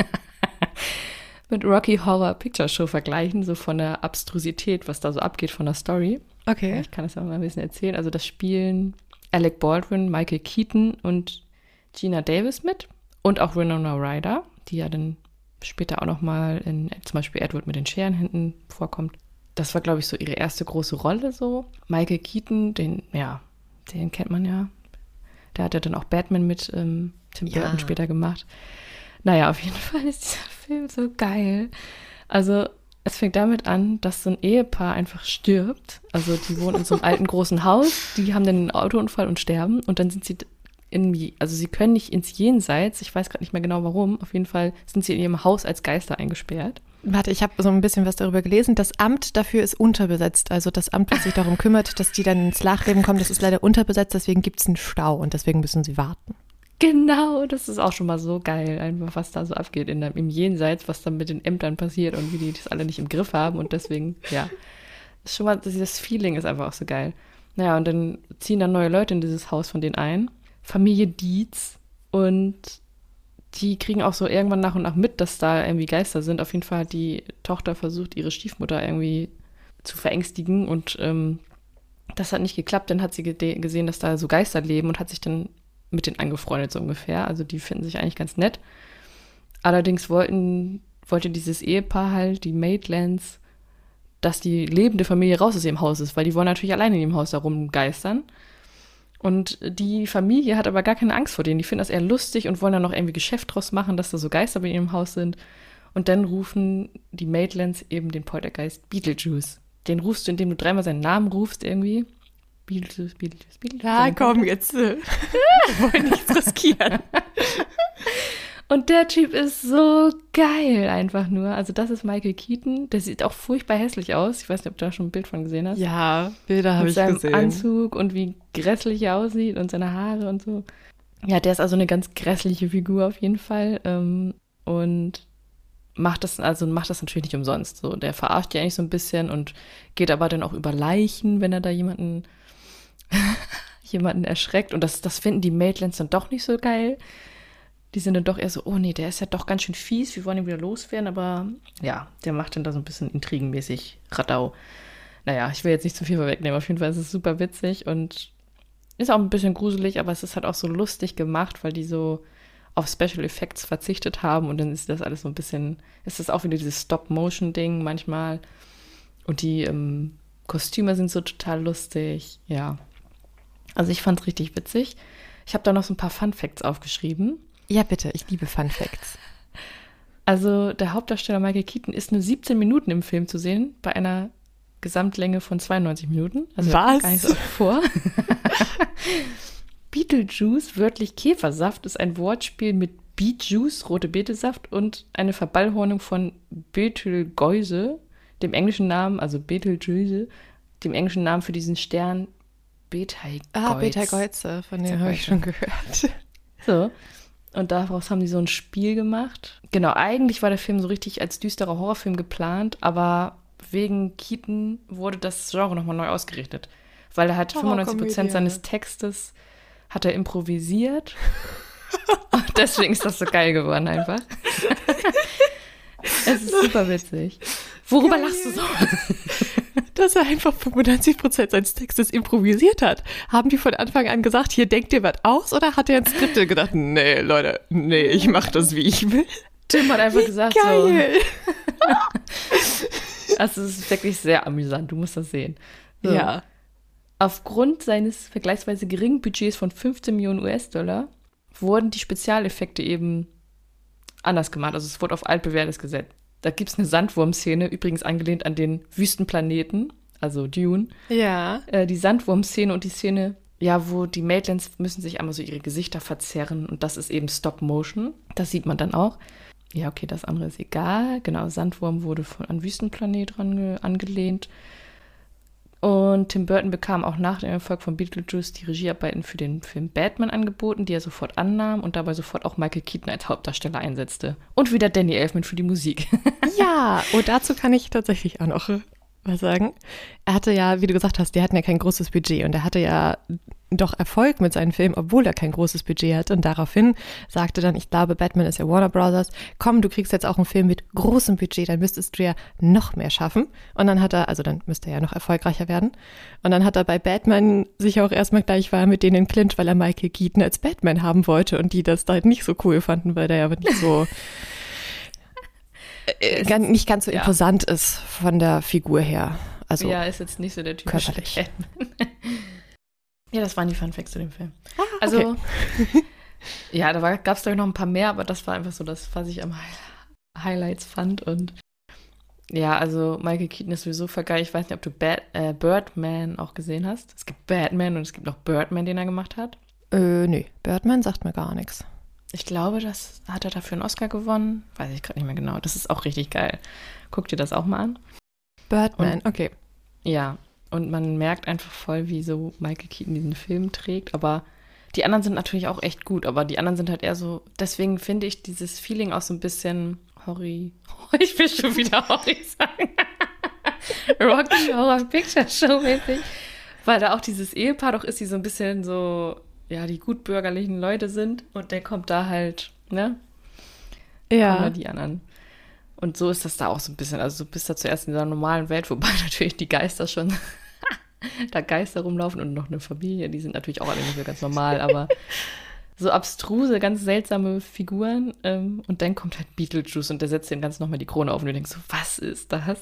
mit Rocky Horror Picture Show vergleichen, so von der Abstrusität, was da so abgeht von der Story. Okay. Ich kann es ja mal ein bisschen erzählen. Also das spielen Alec Baldwin, Michael Keaton und Gina Davis mit und auch Winona Ryder, die ja dann später auch noch mal in zum Beispiel Edward mit den Scheren hinten vorkommt. Das war, glaube ich, so ihre erste große Rolle so. Michael Keaton, den, ja, den kennt man ja. Der hat ja dann auch Batman mit ähm, Tim Burton ja. später gemacht. Naja, auf jeden Fall ist dieser Film so geil. Also, es fängt damit an, dass so ein Ehepaar einfach stirbt. Also, die wohnen in so einem alten großen Haus, die haben dann einen Autounfall und sterben und dann sind sie in, also sie können nicht ins Jenseits, ich weiß gerade nicht mehr genau warum, auf jeden Fall sind sie in ihrem Haus als Geister eingesperrt. Warte, ich habe so ein bisschen was darüber gelesen. Das Amt dafür ist unterbesetzt. Also das Amt, das sich darum kümmert, dass die dann ins Nachleben kommen, das ist leider unterbesetzt, deswegen gibt es einen Stau und deswegen müssen sie warten. Genau, das ist auch schon mal so geil, einfach was da so abgeht in, im Jenseits, was dann mit den Ämtern passiert und wie die das alle nicht im Griff haben und deswegen, ja, ist schon mal, das Feeling ist einfach auch so geil. Naja, und dann ziehen dann neue Leute in dieses Haus von denen ein Familie Dietz und die kriegen auch so irgendwann nach und nach mit, dass da irgendwie Geister sind. Auf jeden Fall hat die Tochter versucht, ihre Stiefmutter irgendwie zu verängstigen und ähm, das hat nicht geklappt. Dann hat sie gesehen, dass da so Geister leben und hat sich dann mit denen angefreundet, so ungefähr. Also die finden sich eigentlich ganz nett. Allerdings wollten, wollte dieses Ehepaar halt, die Maitlands, dass die lebende Familie raus aus ihrem Haus ist, weil die wollen natürlich alleine in dem Haus da rumgeistern. Und die Familie hat aber gar keine Angst vor denen. Die finden das eher lustig und wollen dann noch irgendwie Geschäft draus machen, dass da so Geister bei ihrem Haus sind. Und dann rufen die Maitlands eben den Poltergeist Beetlejuice. Den rufst du, indem du dreimal seinen Namen rufst irgendwie. Beetlejuice, Beetlejuice, Beetlejuice. Ja, komm, jetzt. Äh, wir wollen nichts riskieren. Und der Typ ist so geil einfach nur. Also das ist Michael Keaton. Der sieht auch furchtbar hässlich aus. Ich weiß nicht, ob du da schon ein Bild von gesehen hast. Ja, Bilder habe ich gesehen. Mit seinem Anzug und wie grässlich er aussieht und seine Haare und so. Ja, der ist also eine ganz grässliche Figur auf jeden Fall. Ähm, und macht das, also macht das natürlich nicht umsonst. So, der verarscht ja eigentlich so ein bisschen und geht aber dann auch über Leichen, wenn er da jemanden, jemanden erschreckt. Und das, das finden die Maitlands dann doch nicht so geil die sind dann doch eher so, oh nee, der ist ja doch ganz schön fies, wir wollen ihn wieder loswerden, aber ja, der macht dann da so ein bisschen intrigenmäßig Radau. Naja, ich will jetzt nicht zu viel vorwegnehmen, auf jeden Fall ist es super witzig und ist auch ein bisschen gruselig, aber es ist halt auch so lustig gemacht, weil die so auf Special Effects verzichtet haben und dann ist das alles so ein bisschen, ist das auch wieder dieses Stop-Motion-Ding manchmal und die ähm, Kostüme sind so total lustig, ja. Also ich fand es richtig witzig. Ich habe da noch so ein paar Fun Facts aufgeschrieben. Ja, bitte, ich liebe Fun Facts. Also der Hauptdarsteller Michael Keaton ist nur 17 Minuten im Film zu sehen, bei einer Gesamtlänge von 92 Minuten. Also Was? Gar nicht so vor. Beetlejuice, wörtlich Käfersaft, ist ein Wortspiel mit Beetjuice, rote Betesaft und eine Verballhornung von Betelgeuse, dem englischen Namen, also Betelgeuse, dem englischen Namen für diesen Stern Betelgeuse. Ah, Betelgeuse, von dem habe ich schon gehört. So. Und daraus haben die so ein Spiel gemacht. Genau, eigentlich war der Film so richtig als düsterer Horrorfilm geplant, aber wegen Keaton wurde das Genre nochmal neu ausgerichtet. Weil er hat 95 Prozent seines Textes hat er improvisiert. Und deswegen ist das so geil geworden einfach. es ist super witzig. Worüber geil. lachst du so? Dass er einfach 95 Prozent seines Textes improvisiert hat. Haben die von Anfang an gesagt, hier denkt ihr was aus? Oder hat er ins Skript gedacht, nee, Leute, nee, ich mach das, wie ich will? Tim hat einfach Wie gesagt geil. so. Also es ist wirklich sehr amüsant, du musst das sehen. So. Ja. Aufgrund seines vergleichsweise geringen Budgets von 15 Millionen US-Dollar wurden die Spezialeffekte eben anders gemacht. Also es wurde auf altbewährtes gesetzt. Da gibt es eine Sandwurm-Szene, übrigens angelehnt an den Wüstenplaneten, also Dune. Ja. Äh, die Sandwurm-Szene und die Szene, ja, wo die Maitlands müssen sich einmal so ihre Gesichter verzerren und das ist eben Stop-Motion. Das sieht man dann auch. Ja, okay, das andere ist egal. Genau, Sandwurm wurde von, an Wüstenplanet ran, angelehnt. Und Tim Burton bekam auch nach dem Erfolg von Beetlejuice die Regiearbeiten für den Film Batman angeboten, die er sofort annahm und dabei sofort auch Michael Keaton als Hauptdarsteller einsetzte. Und wieder Danny Elfman für die Musik. Ja, und dazu kann ich tatsächlich auch noch was sagen. Er hatte ja, wie du gesagt hast, der hatten ja kein großes Budget und er hatte ja doch Erfolg mit seinen Filmen, obwohl er kein großes Budget hat. Und daraufhin sagte dann, ich glaube, Batman ist ja Warner Brothers, komm, du kriegst jetzt auch einen Film mit großem Budget, dann müsstest du ja noch mehr schaffen. Und dann hat er, also dann müsste er ja noch erfolgreicher werden. Und dann hat er bei Batman sich auch erstmal gleich war mit denen in Clinch, weil er Michael Keaton als Batman haben wollte und die das da halt nicht so cool fanden, weil der ja nicht so äh, ganz, nicht ganz so ja. imposant ist von der Figur her. Also ja, ist jetzt nicht so der typische körperlich. Ja, das waren die Fun Facts zu dem Film. Ah, Also, ja, da gab es, glaube ich, noch ein paar mehr, aber das war einfach so das, was ich am Hi Highlights fand. Und ja, also Michael Keaton ist sowieso vergeil. Ich weiß nicht, ob du Bat äh, Birdman auch gesehen hast. Es gibt Batman und es gibt noch Birdman, den er gemacht hat. Äh, nee, Birdman sagt mir gar nichts. Ich glaube, das hat er dafür einen Oscar gewonnen. Weiß ich gerade nicht mehr genau. Das ist auch richtig geil. Guck dir das auch mal an. Birdman, okay. Ja, und man merkt einfach voll, wie so Michael Keaton diesen Film trägt. Aber die anderen sind natürlich auch echt gut, aber die anderen sind halt eher so. Deswegen finde ich dieses Feeling auch so ein bisschen Horry. Ich will schon wieder Horry sagen. Rocky Horror Picture Show mäßig. Weil da auch dieses Ehepaar doch ist, die so ein bisschen so, ja, die gutbürgerlichen Leute sind. Und der kommt da halt, ne? Ja. Die anderen. Und so ist das da auch so ein bisschen. Also du bist da zuerst in dieser normalen Welt, wobei natürlich die Geister schon da Geister rumlaufen und noch eine Familie, die sind natürlich auch alle nicht so ganz normal, aber so abstruse, ganz seltsame Figuren. Ähm, und dann kommt halt Beetlejuice und der setzt den ganz nochmal die Krone auf und du denkst so, was ist das?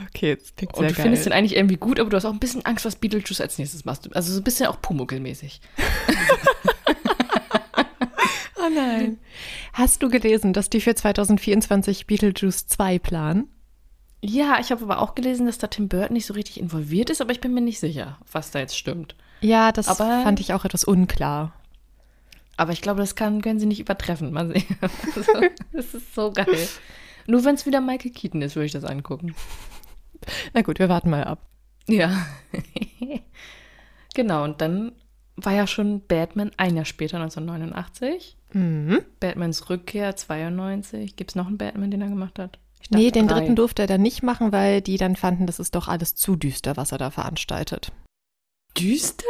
Okay, jetzt klingt Und sehr du geil. findest den eigentlich irgendwie gut, aber du hast auch ein bisschen Angst, was Beetlejuice als nächstes machst. Also so ein bisschen auch Pumuckl-mäßig. oh nein. Hast du gelesen, dass die für 2024 Beetlejuice 2 planen? Ja, ich habe aber auch gelesen, dass da Tim Burton nicht so richtig involviert ist, aber ich bin mir nicht sicher, was da jetzt stimmt. Ja, das Aber- fand ich auch etwas unklar. Aber ich glaube, das kann, können sie nicht übertreffen. Mal sehen. Also, das ist so geil. Nur wenn es wieder Michael Keaton ist, würde ich das angucken. Na gut, wir warten mal ab. Ja. genau, und dann war ja schon Batman ein Jahr später, 1989. Mhm. Batmans Rückkehr 92. Gibt es noch einen Batman, den er gemacht hat? Ich Nee, den drei. dritten durfte er dann nicht machen, weil die dann fanden, das ist doch alles zu düster, was er da veranstaltet. Düster?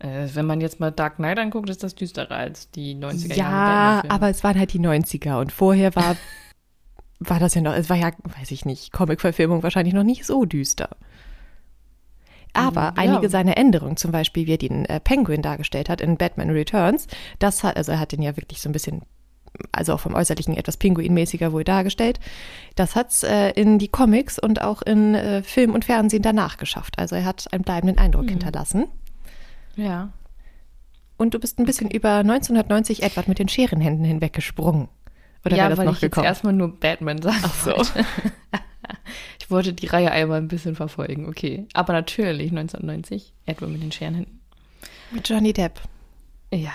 Äh, wenn man jetzt mal Dark Knight anguckt, ist das düsterer als die 90er Jahre. Ja, aber es waren halt die 90er und vorher war, war das ja noch, es war ja, weiß ich nicht, Comic-Verfilmung wahrscheinlich noch nicht so düster. Aber Mm, einige ja. seiner Änderungen, zum Beispiel wie er den äh, Penguin dargestellt hat in Batman Returns, das hat, also er hat den ja wirklich so ein bisschen, also auch vom Äußerlichen etwas Pinguinmäßiger wohl dargestellt. Das hat es äh, in die Comics und auch in äh, Film und Fernsehen danach geschafft. Also er hat einen bleibenden Eindruck Mhm. hinterlassen. Ja. Und du bist ein bisschen über 1990 Edward mit den Scherenhänden hinweggesprungen. Oder ja, wäre das weil noch ich gekommen? jetzt erstmal nur Batman sagen Ach so. ich wollte die Reihe einmal ein bisschen verfolgen, okay. Aber natürlich 1990, Edward mit den Scherenhänden. Mit Johnny Depp. Ja,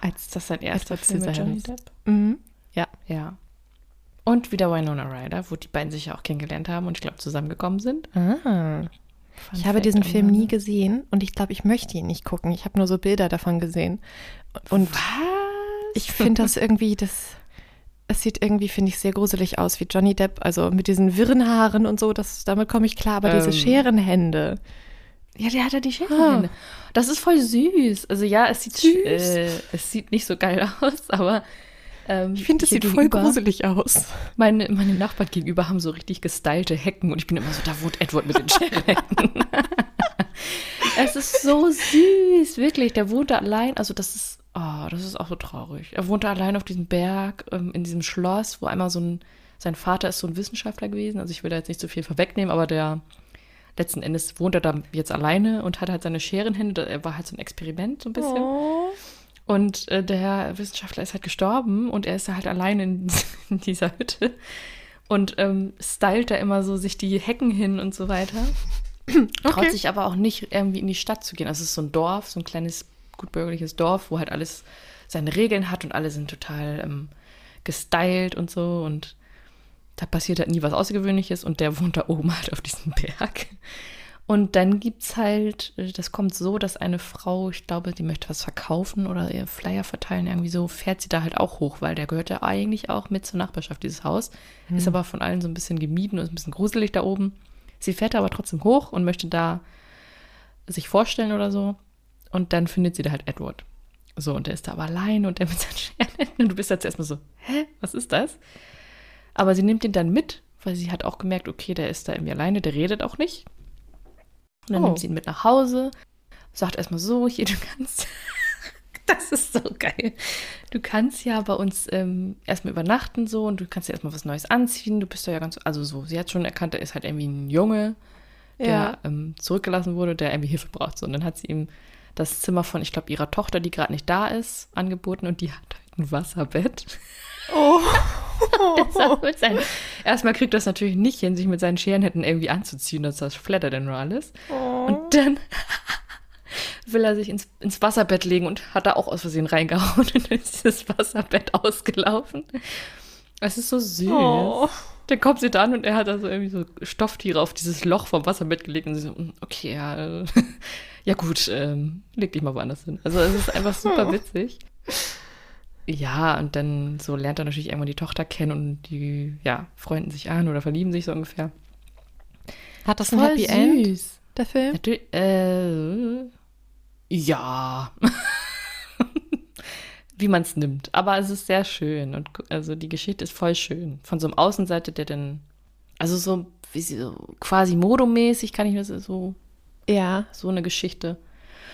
als das sein erster Film mit Johnny. Depp. Mhm. Ja. Ja. Und wieder Winona Ryder, wo die beiden sich ja auch kennengelernt haben und ich glaube zusammengekommen sind. Ah. Fun Ich habe diesen Film nie gesehen und ich glaube, ich möchte ihn nicht gucken. Ich habe nur so Bilder davon gesehen. Und Was? ich finde das irgendwie, das, es sieht irgendwie, finde ich, sehr gruselig aus wie Johnny Depp. Also mit diesen wirren Haaren und so, das, damit komme ich klar. Aber diese Ähm. Scherenhände. Ja, der hat ja die Scherenhände. Das ist voll süß. Also ja, es sieht, Süß. Äh, es sieht nicht so geil aus, aber ähm, Ich finde, es sieht voll gruselig aus. Meine, meine Nachbarn gegenüber haben so richtig gestylte Hecken und ich bin immer so, da wohnt Edward mit den Scherenhänden. es ist so süß, wirklich. Der wohnt da allein. Also das ist, oh, das ist auch so traurig. Er wohnt da allein auf diesem Berg, ähm, in diesem Schloss, wo einmal so ein, sein Vater ist so ein Wissenschaftler gewesen. Also ich will da jetzt nicht so viel vorwegnehmen, aber der letzten Endes wohnt er da jetzt alleine und hat halt seine Scherenhände. Er war halt so ein Experiment so ein bisschen. Oh. Und äh, der Wissenschaftler ist halt gestorben und er ist halt allein in, in dieser Hütte und ähm, stylt da immer so sich die Hecken hin und so weiter. Traut Okay. sich aber auch nicht irgendwie in die Stadt zu gehen. Also es ist so ein Dorf, so ein kleines gutbürgerliches Dorf, wo halt alles seine Regeln hat und alle sind total ähm, gestylt und so und da passiert halt nie was Außergewöhnliches und der wohnt da oben halt auf diesem Berg. Und dann gibt's halt, äh, das kommt so, dass eine Frau, ich glaube, die möchte was verkaufen oder ihr Flyer verteilen, irgendwie so, fährt sie da halt auch hoch, weil der gehört ja eigentlich auch mit zur Nachbarschaft, dieses Haus. Ist aber von allen so ein bisschen gemieden und ist ein bisschen gruselig da oben. Sie fährt aber trotzdem hoch und möchte da sich vorstellen oder so. Und dann findet sie da halt Edward. So, und der ist da aber allein und der mit seinen Scherenhänden. Und du bist jetzt erstmal so, hä, was ist das? Aber sie nimmt ihn dann mit, weil sie hat auch gemerkt, okay, der ist da irgendwie alleine, der redet auch nicht. Und dann Oh. nimmt sie ihn mit nach Hause, sagt erstmal so, hier, du kannst, das ist so geil. Du kannst ja bei uns ähm, erstmal übernachten so und du kannst ja erstmal was Neues anziehen. Du bist doch ja ganz, also so, sie hat schon erkannt, er ist halt irgendwie ein Junge, der Ja. ähm, zurückgelassen wurde, der irgendwie Hilfe braucht. So, und dann hat sie ihm das Zimmer von, ich glaube, ihrer Tochter, die gerade nicht da ist, angeboten und die hat halt ein Wasserbett. Oh. Erstmal kriegt das natürlich nicht hin, sich mit seinen Scherenhänden irgendwie anzuziehen, das, das flattert dann nur alles. Und dann will er sich ins, ins Wasserbett legen und hat da auch aus Versehen reingehauen und dann ist dieses Wasserbett ausgelaufen. Es ist so süß. Oh. Dann kommt sie dann und er hat also irgendwie so Stofftiere auf dieses Loch vom Wasserbett gelegt und sie so, "Mm, okay, ja, ja gut, ähm, leg dich mal woanders hin. Also es ist einfach super witzig. Ja, und dann so lernt er natürlich irgendwann die Tochter kennen und die, ja, freunden sich an oder verlieben sich so ungefähr. Hat das ein Happy End, süß. der Film? Natürlich, äh, ja. Wie man es nimmt. Aber es ist sehr schön und also die Geschichte ist voll schön. Von so einem Außenseiter, der dann, also so, wie sie so quasi modomäßig kann ich mir so, Ja. so eine Geschichte.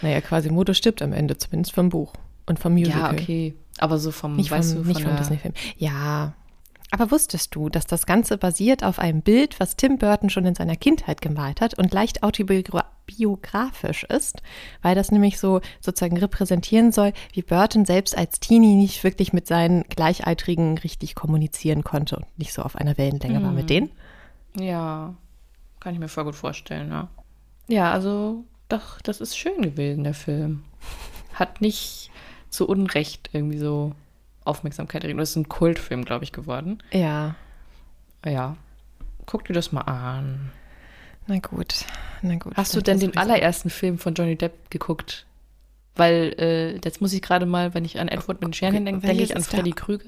Naja, quasi Modo stirbt am Ende, zumindest vom Buch und vom Musical. Ja, okay. Aber so vom, Nicht weißt vom, du, nicht von vom der, Disney-Film. Ja. Aber wusstest du, dass das Ganze basiert auf einem Bild, was Tim Burton schon in seiner Kindheit gemalt hat und leicht autobiografisch ist, weil das nämlich so sozusagen repräsentieren soll, wie Burton selbst als Teenie nicht wirklich mit seinen Gleichaltrigen richtig kommunizieren konnte und nicht so auf einer Wellenlänge war mit denen. Ja, kann ich mir voll gut vorstellen, ja. Ja, also doch, das ist schön gewesen, der Film. Hat nicht zu Unrecht irgendwie so Aufmerksamkeit erregt. Das ist ein Kultfilm, glaube ich, geworden. Ja, Ja, guck dir das mal an. na gut, na gut. Hast du denn den allerersten Film von Johnny Depp geguckt? Weil äh, jetzt muss ich gerade mal, wenn ich an Edward mit den Scherenhänden denke, denke ich an? Freddy Krüger.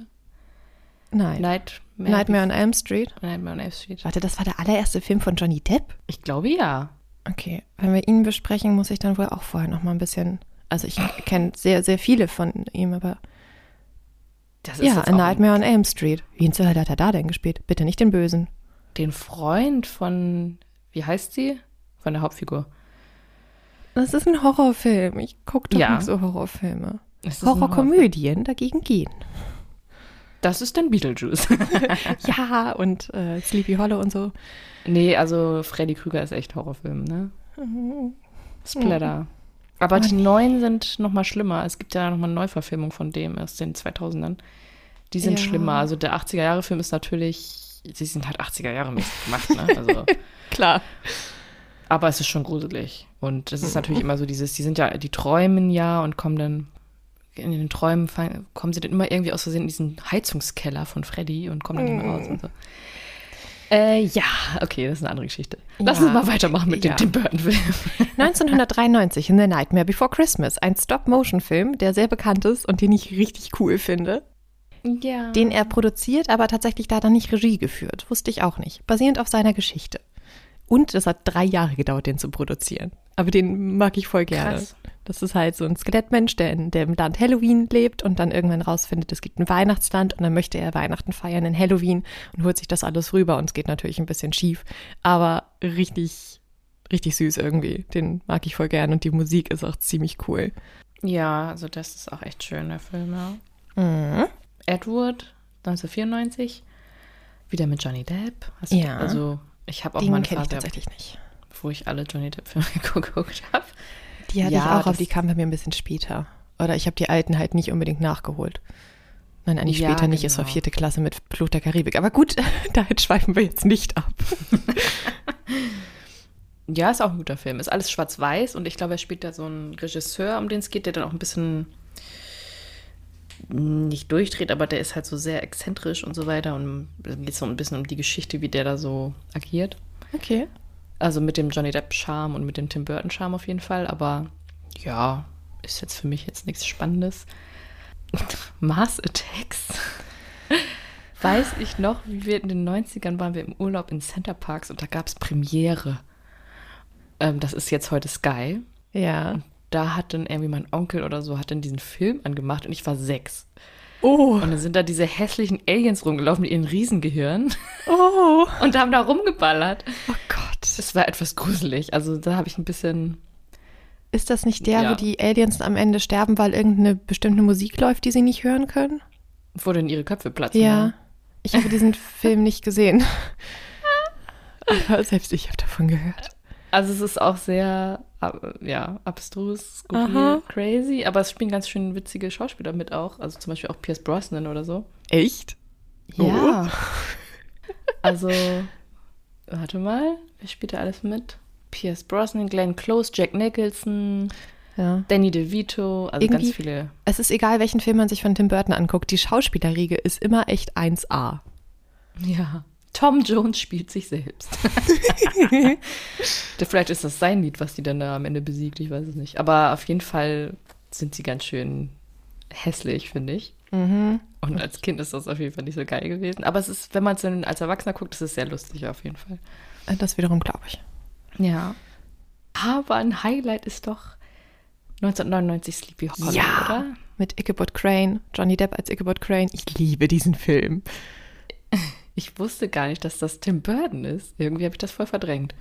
Nein. Nightmare, Nightmare on Elm Street. Nightmare on Elm Street. Warte, das war der allererste Film von Johnny Depp? Ich glaube ja. Okay, wenn wir ihn besprechen, muss ich dann wohl auch vorher noch mal ein bisschen. Also ich kenne sehr, sehr viele von ihm, aber Das ja, jetzt A Nightmare on Elm Street. Wen zur Hölle hat er da denn gespielt? Bitte nicht den Bösen. den Freund von, wie heißt sie? Von der Hauptfigur. Das ist ein Horrorfilm. Ich gucke doch Ja. nicht so Horrorfilme. Ist. Horrorkomödien dagegen gehen. Das ist dann Beetlejuice. ja, und äh, Sleepy Hollow und so. nee, also Freddy Krüger ist echt Horrorfilm, ne? Splatter. Aber die neuen sind noch mal schlimmer. Es gibt ja noch mal eine Neuverfilmung von dem aus den 2000ern. Die sind Ja. schlimmer. Also der 80er-Jahre-Film ist natürlich, sie sind halt 80er-Jahre-mäßig gemacht, ne? Also, Klar. aber es ist schon gruselig. Und es ist Mhm. natürlich immer so dieses, die sind ja, die träumen ja und kommen dann, in den Träumen fallen- kommen sie dann immer irgendwie aus Versehen in diesen Heizungskeller von Freddy und kommen dann nicht mehr raus und so. Äh, ja, okay, das ist eine andere Geschichte. Lass Ja. uns mal weitermachen mit Ja. dem Tim Burton-Film. 1993 in The Nightmare Before Christmas, ein Stop-Motion-Film, der sehr bekannt ist und den ich richtig cool finde. Ja. Den er produziert, aber tatsächlich da dann nicht Regie geführt. Wusste ich auch nicht. Basierend auf seiner Geschichte. Und es hat drei Jahre gedauert, den zu produzieren. Aber den mag ich voll gerne. Krass. Das ist halt so ein Skelettmensch, der, in, der im Land Halloween lebt und dann irgendwann rausfindet, es gibt ein Weihnachtsland und dann möchte er Weihnachten feiern in Halloween und holt sich das alles rüber und es geht natürlich ein bisschen schief, aber richtig, richtig süß irgendwie. Den mag ich voll gern und die Musik ist auch ziemlich cool. Ja, also das ist auch echt schön, der Film, ja. Mhm. Edward, 1994, wieder mit Johnny Depp. Hast du, Ja. Also ich habe auch Den mal eine Phase, tatsächlich nicht. wo ich alle Johnny Depp-Filme geguckt habe. Die hatte Ja, ich auch, aber die kamen bei mir ein bisschen später. Oder ich habe die alten halt nicht unbedingt nachgeholt. Nein, eigentlich Ja, später nicht. Es war genau. vierte Klasse mit Fluch der Karibik. Aber gut, dahin schweifen wir jetzt nicht ab. Ja, ist auch ein guter Film. Ist alles schwarz-weiß und ich glaube, er spielt da so einen Regisseur, um den es geht, der dann auch ein bisschen nicht durchdreht, aber der ist halt so sehr exzentrisch und so weiter und es geht so ein bisschen um die Geschichte, wie der da so agiert. Okay. Also mit dem Johnny Depp-Charme und mit dem Tim Burton-Charme auf jeden Fall, aber ja, ist jetzt für mich jetzt nichts Spannendes. Mars Attacks. Weiß ich noch, wie wir in den 90ern waren wir im Urlaub in Center Parks und da gab es Premiere. Ähm, das ist jetzt heute Sky. Ja. Da hat dann irgendwie mein Onkel oder so, hat dann diesen Film angemacht und ich war sechs. Oh. Und dann sind da diese hässlichen Aliens rumgelaufen mit ihren Riesengehirn Oh. und haben da rumgeballert. Oh Gott. Es war etwas gruselig. Also da habe ich ein bisschen. Ist das nicht der, Ja. wo die Aliens am Ende sterben, weil irgendeine bestimmte Musik läuft, die sie nicht hören können? Wo denn ihre Köpfe platzen. Ja. ne? Ich habe diesen Film nicht gesehen. Aber selbst ich habe davon gehört. Also es ist auch sehr, ja, abstrus, skurril, Aha. crazy. Aber es spielen ganz schön witzige Schauspieler mit auch. Also zum Beispiel auch Pierce Brosnan oder so. Echt? Ja. Also, warte mal, wer spielt da alles mit? Pierce Brosnan, Glenn Close, Jack Nicholson, Ja. Danny DeVito, also Irgendwie- ganz viele. Es ist egal, welchen Film man sich von Tim Burton anguckt. Die Schauspielerriege ist immer echt 1A. Ja. Tom Jones spielt sich selbst. Vielleicht ist das sein Lied, was die dann da am Ende besiegt, ich weiß es nicht. Aber auf jeden Fall sind sie ganz schön hässlich, finde ich. Mhm. Und als Kind ist das auf jeden Fall nicht so geil gewesen. Aber es ist, wenn man es dann als Erwachsener guckt, ist es sehr lustig auf jeden Fall. Das wiederum glaube ich. Ja. Aber ein Highlight ist doch 1999 Sleepy Hollow, Ja. oder? Mit Ichabod Crane, Johnny Depp als Ichabod Crane. Ich liebe diesen Film. Ich wusste gar nicht, dass das Tim Burton ist. Irgendwie habe ich das voll verdrängt.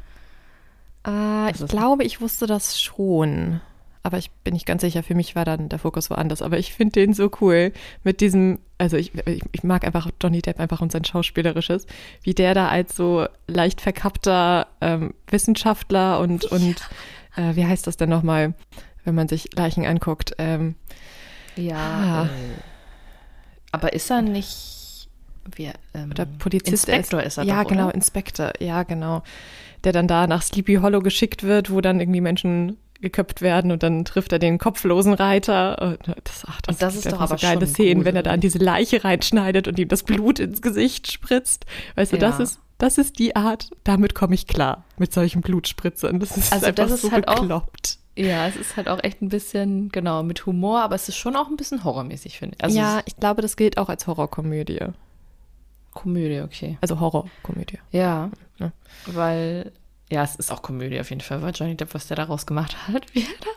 Äh, ich glaube, ich wusste das schon. Aber ich bin nicht ganz sicher. Für mich war dann der Fokus woanders. Aber ich finde den so cool mit diesem, also ich, ich, ich mag einfach Johnny Depp einfach und sein Schauspielerisches, wie der da als so leicht verkappter ähm, Wissenschaftler und, und äh, wie heißt das denn nochmal, wenn man sich Leichen anguckt? Ähm, Ja. Ah. Äh, aber ist er nicht. Wie, ähm, Oder Polizist. Inspektor ist er Ja, doch, genau? Inspektor. Ja, genau. Der dann da nach Sleepy Hollow geschickt wird, wo dann irgendwie Menschen geköpft werden und dann trifft er den kopflosen Reiter. Und das, ach, Und das ist doch aber so geile Szenen, wenn er da an diese Leiche reinschneidet und ihm das Blut ins Gesicht spritzt. Weißt du, das ist das ist die Art, damit komme ich klar mit solchen Blutspritzern. Das ist Also einfach das ist so halt auch- bekloppt. Ja, es ist halt auch echt ein bisschen, genau, mit Humor, aber es ist schon auch ein bisschen horrormäßig, finde ich. Also ja, ich glaube, das gilt auch als Horrorkomödie. Komödie, okay. Also Horrorkomödie. Ja, Ja. weil, ja, es ist auch Komödie auf jeden Fall, weil Johnny Depp, was der daraus gemacht hat, wie er da,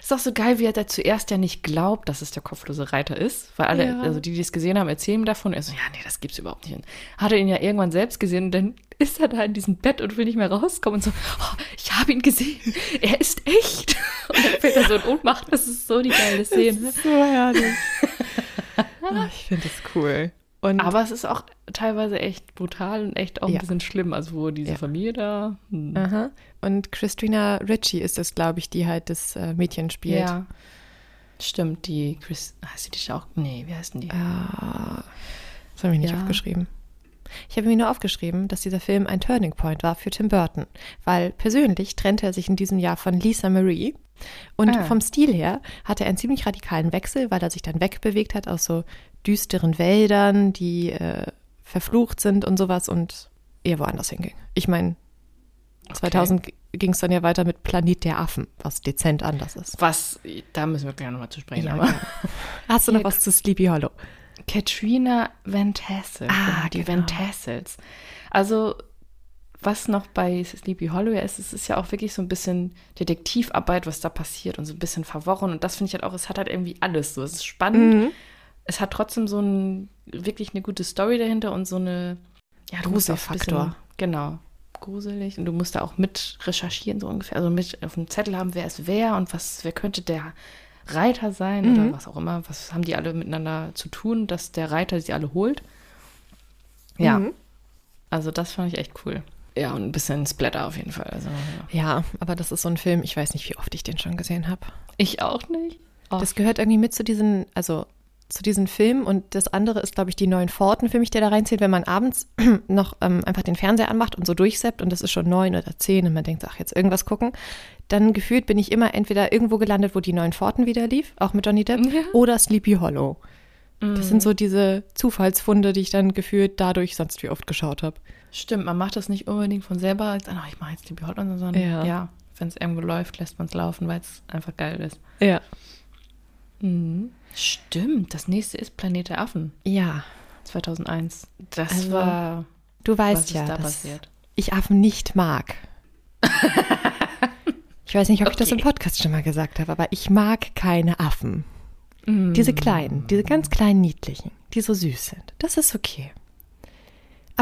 ist auch so geil, wie er da zuerst ja nicht glaubt, dass es der kopflose Reiter ist, weil alle, Ja. also die, die es gesehen haben, erzählen ihm davon, er so, ja, nee, das gibt's überhaupt nicht. Und hat er ihn ja irgendwann selbst gesehen und dann ist er da in diesem Bett und will nicht mehr rauskommen und so, oh, ich habe ihn gesehen, er ist echt. Und dann fällt er so in Ohnmacht, das ist so die geile Szene. Das ist so herrlich. Ah, ich finde das cool. Und Aber es ist auch teilweise echt brutal und echt auch ein Ja. bisschen schlimm. Also wo diese Ja. Familie da. Hm. Aha. Und Christina Ritchie ist es, glaube ich, die halt das äh, Mädchen spielt. Ja. Stimmt, die Chris. Heißt die nicht auch? Nee, wie heißen die? Ah, das habe ich nicht Ja. aufgeschrieben. Ich habe mir nur aufgeschrieben, dass dieser Film ein Turning Point war für Tim Burton, weil persönlich trennte er sich in diesem Jahr von Lisa Marie und Ah. vom Stil her hatte er einen ziemlich radikalen Wechsel, weil er sich dann wegbewegt hat aus so düsteren Wäldern, die äh, verflucht sind und sowas und eher woanders hinging. Ich meine, 2000 ging es dann ja weiter mit Planet der Affen, was dezent anders ist. Was, da müssen wir gerne nochmal zu sprechen. Ja, ja. Hast du noch was zu Sleepy Hollow? Katrina Van Tassel. Ah, die genau. Van Tassels. Also, was noch bei Sleepy Hollow ist, es ist ja auch wirklich so ein bisschen Detektivarbeit, was da passiert und so ein bisschen verworren. Und das finde ich halt auch, es hat halt irgendwie alles so. Es ist spannend. Mhm. Es hat trotzdem so ein, wirklich eine gute Story dahinter und so eine, ja, Gruselfaktor. Genau. Gruselig. Und du musst da auch mit recherchieren, so ungefähr. Also mit auf dem Zettel haben, wer ist wer und was, wer könnte der Reiter sein Mhm. oder was auch immer. Was haben die alle miteinander zu tun, dass der Reiter sie alle holt? Ja. Mhm. Also das fand ich echt cool. Ja, und ein bisschen Splatter auf jeden Fall. Also, ja. Ja, aber das ist so ein Film, ich weiß nicht, wie oft ich den schon gesehen habe. Ich auch nicht. Oh, Das gehört irgendwie mit zu diesen, also zu diesen Filmen und das andere ist, glaube ich, die neuen Forten für mich, der da reinzählt, wenn man abends noch ähm, einfach den Fernseher anmacht und so durchseppt und das ist schon neun oder zehn und man denkt, ach, jetzt irgendwas gucken, dann gefühlt bin ich immer entweder irgendwo gelandet, wo die neuen Forten wieder lief, auch mit Johnny Depp, Ja. oder Sleepy Hollow. Mhm. Das sind so diese Zufallsfunde, die ich dann gefühlt dadurch sonst wie oft geschaut habe. Stimmt, man macht das nicht unbedingt von selber, als, ah, ich mache jetzt die Holland, sondern Ja. ja, wenn es irgendwo läuft, lässt man es laufen, weil es einfach geil ist. Ja. Mhm. Stimmt, das nächste ist Planet der Affen, Ja, 2001. Das Also, war, du weißt ja, da dass passiert? ich Affen nicht mag. Ich weiß nicht, ob ich das im Okay. Podcast schon mal gesagt habe, aber ich mag keine Affen. Mhm. Diese kleinen, diese ganz kleinen niedlichen, die so süß sind. Das ist okay.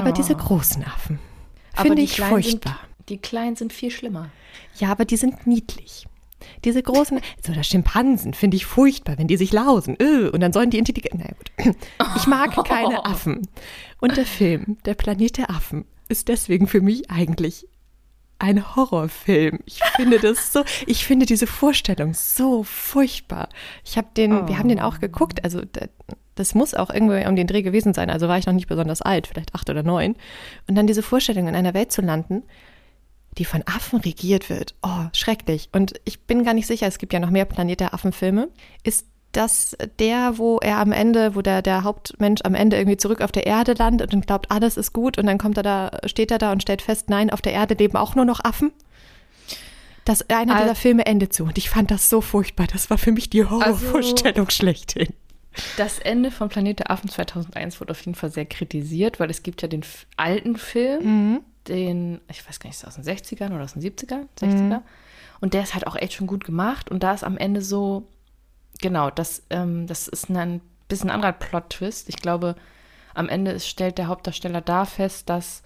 Aber Oh. diese großen Affen finde ich furchtbar. Sind, die Kleinen sind viel schlimmer. Ja, aber die sind niedlich. Diese großen, so der Schimpansen finde ich furchtbar, wenn die sich lausen. Öh, und dann sollen die intelligent. Na gut. Ich mag keine Affen. Und der Film, der Planet der Affen, ist deswegen für mich eigentlich ein Horrorfilm. Ich finde das so, ich finde diese Vorstellung so furchtbar. Ich habe den, wir haben den auch geguckt, also das muss auch irgendwo um den Dreh gewesen sein, also war ich noch nicht besonders alt, vielleicht acht oder neun. Und dann diese Vorstellung, in einer Welt zu landen, die von Affen regiert wird. Oh, schrecklich. Und ich bin gar nicht sicher, es gibt ja noch mehr Planet der Affen-Filme. Ist das der, wo er am Ende, wo der, der Hauptmensch am Ende irgendwie zurück auf der Erde landet und glaubt, alles ist gut und dann kommt er da, steht er da und stellt fest, nein, auf der Erde leben auch nur noch Affen? Das, einer Al- dieser Filme endet so und ich fand das so furchtbar. Das war für mich die Horrorvorstellung schlechthin. Das Ende von Planet der Affen 2001 wurde auf jeden Fall sehr kritisiert, weil es gibt ja den alten Film, Mhm. den, ich weiß gar nicht, ist aus den 60ern oder aus den 70ern? 60er. Und der ist halt auch echt schon gut gemacht. Und da ist am Ende so, genau, das, ähm, das ist ein bisschen anderer Plot-Twist. Ich glaube, am Ende ist, stellt der Hauptdarsteller da fest, dass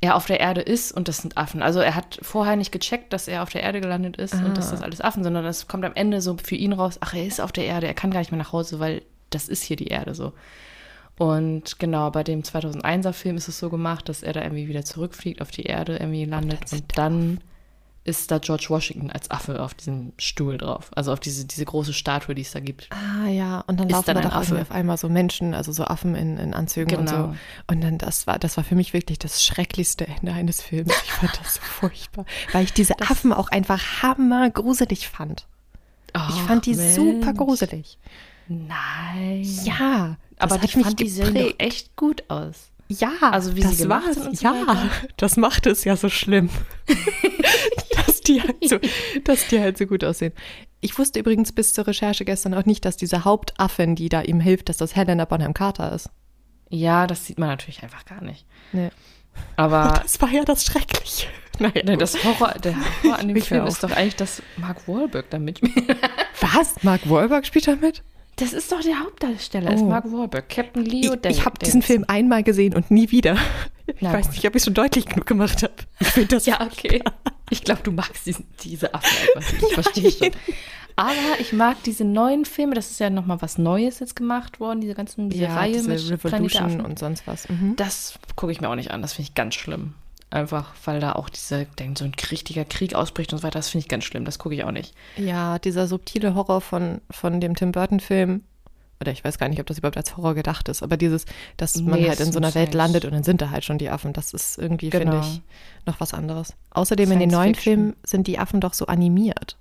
er auf der Erde ist und das sind Affen. Also er hat vorher nicht gecheckt, dass er auf der Erde gelandet ist und dass das alles Affen, sondern das kommt am Ende so für ihn raus, ach, er ist auf der Erde, er kann gar nicht mehr nach Hause, weil das ist hier die Erde so. Und genau, bei dem 2001er Film ist es so gemacht, dass er da irgendwie wieder zurückfliegt, auf die Erde irgendwie landet und dann ist da George Washington als Affe auf diesem Stuhl drauf. Also auf diese, diese große Statue, die es da gibt. Ah ja, und dann Ist laufen dann da doch Affe. auf einmal so Menschen, also so Affen in, in Anzügen und Genau. so. Und dann das war, das war für mich wirklich das schrecklichste Ende eines Films. Ich fand das so furchtbar, weil ich diese Affen auch einfach hammergruselig fand. Ich fand die super gruselig. Nein. Ja, das aber mich fand die sehen echt gut aus. Ja, Also wie sie das gemacht war's. sind so Ja, weiter. das macht es ja so schlimm, dass die halt so, dass die halt so gut aussehen. Ich wusste übrigens bis zur Recherche gestern auch nicht, dass diese Hauptaffin, die da ihm hilft, dass das Helena Bonham Carter ist. Ja, das sieht man natürlich einfach gar nicht. Nee. Aber Das war ja das Schreckliche. Nein, ne, das Horror, der Horror an dem Film ist doch eigentlich, dass Mark Wahlberg da mitspielt. Was? Mark Wahlberg spielt da mit? Das ist doch der Hauptdarsteller, ist Oh. Mark Wahlberg. Captain Leo Ich, ich habe diesen Film einmal gesehen und nie wieder. Ich Na weiß gut. nicht, ob ich es schon deutlich genug gemacht habe. Ich finde das Ja, okay. Ich glaube, du magst diesen, diese Affen einfach nicht. Ich verstehe schon. Aber ich mag diese neuen Filme, das ist ja nochmal was Neues jetzt gemacht worden, diese ganzen, diese Reihe diese mit Revolution und sonst was. Mhm. Das gucke ich mir auch nicht an, das finde ich ganz schlimm. Einfach, weil da auch diese, denk, so ein richtiger Krieg ausbricht und so weiter, das finde ich ganz schlimm, das gucke ich auch nicht. Ja, dieser subtile Horror von, von dem Tim Burton-Film, oder ich weiß gar nicht, ob das überhaupt als Horror gedacht ist, aber dieses, dass man Nee, halt in so einer Welt landet und dann sind da halt schon die Affen. Das ist irgendwie, finde Genau. ich, noch was anderes. Außerdem in den Science neuen Fiction. Filmen sind die Affen doch so animiert,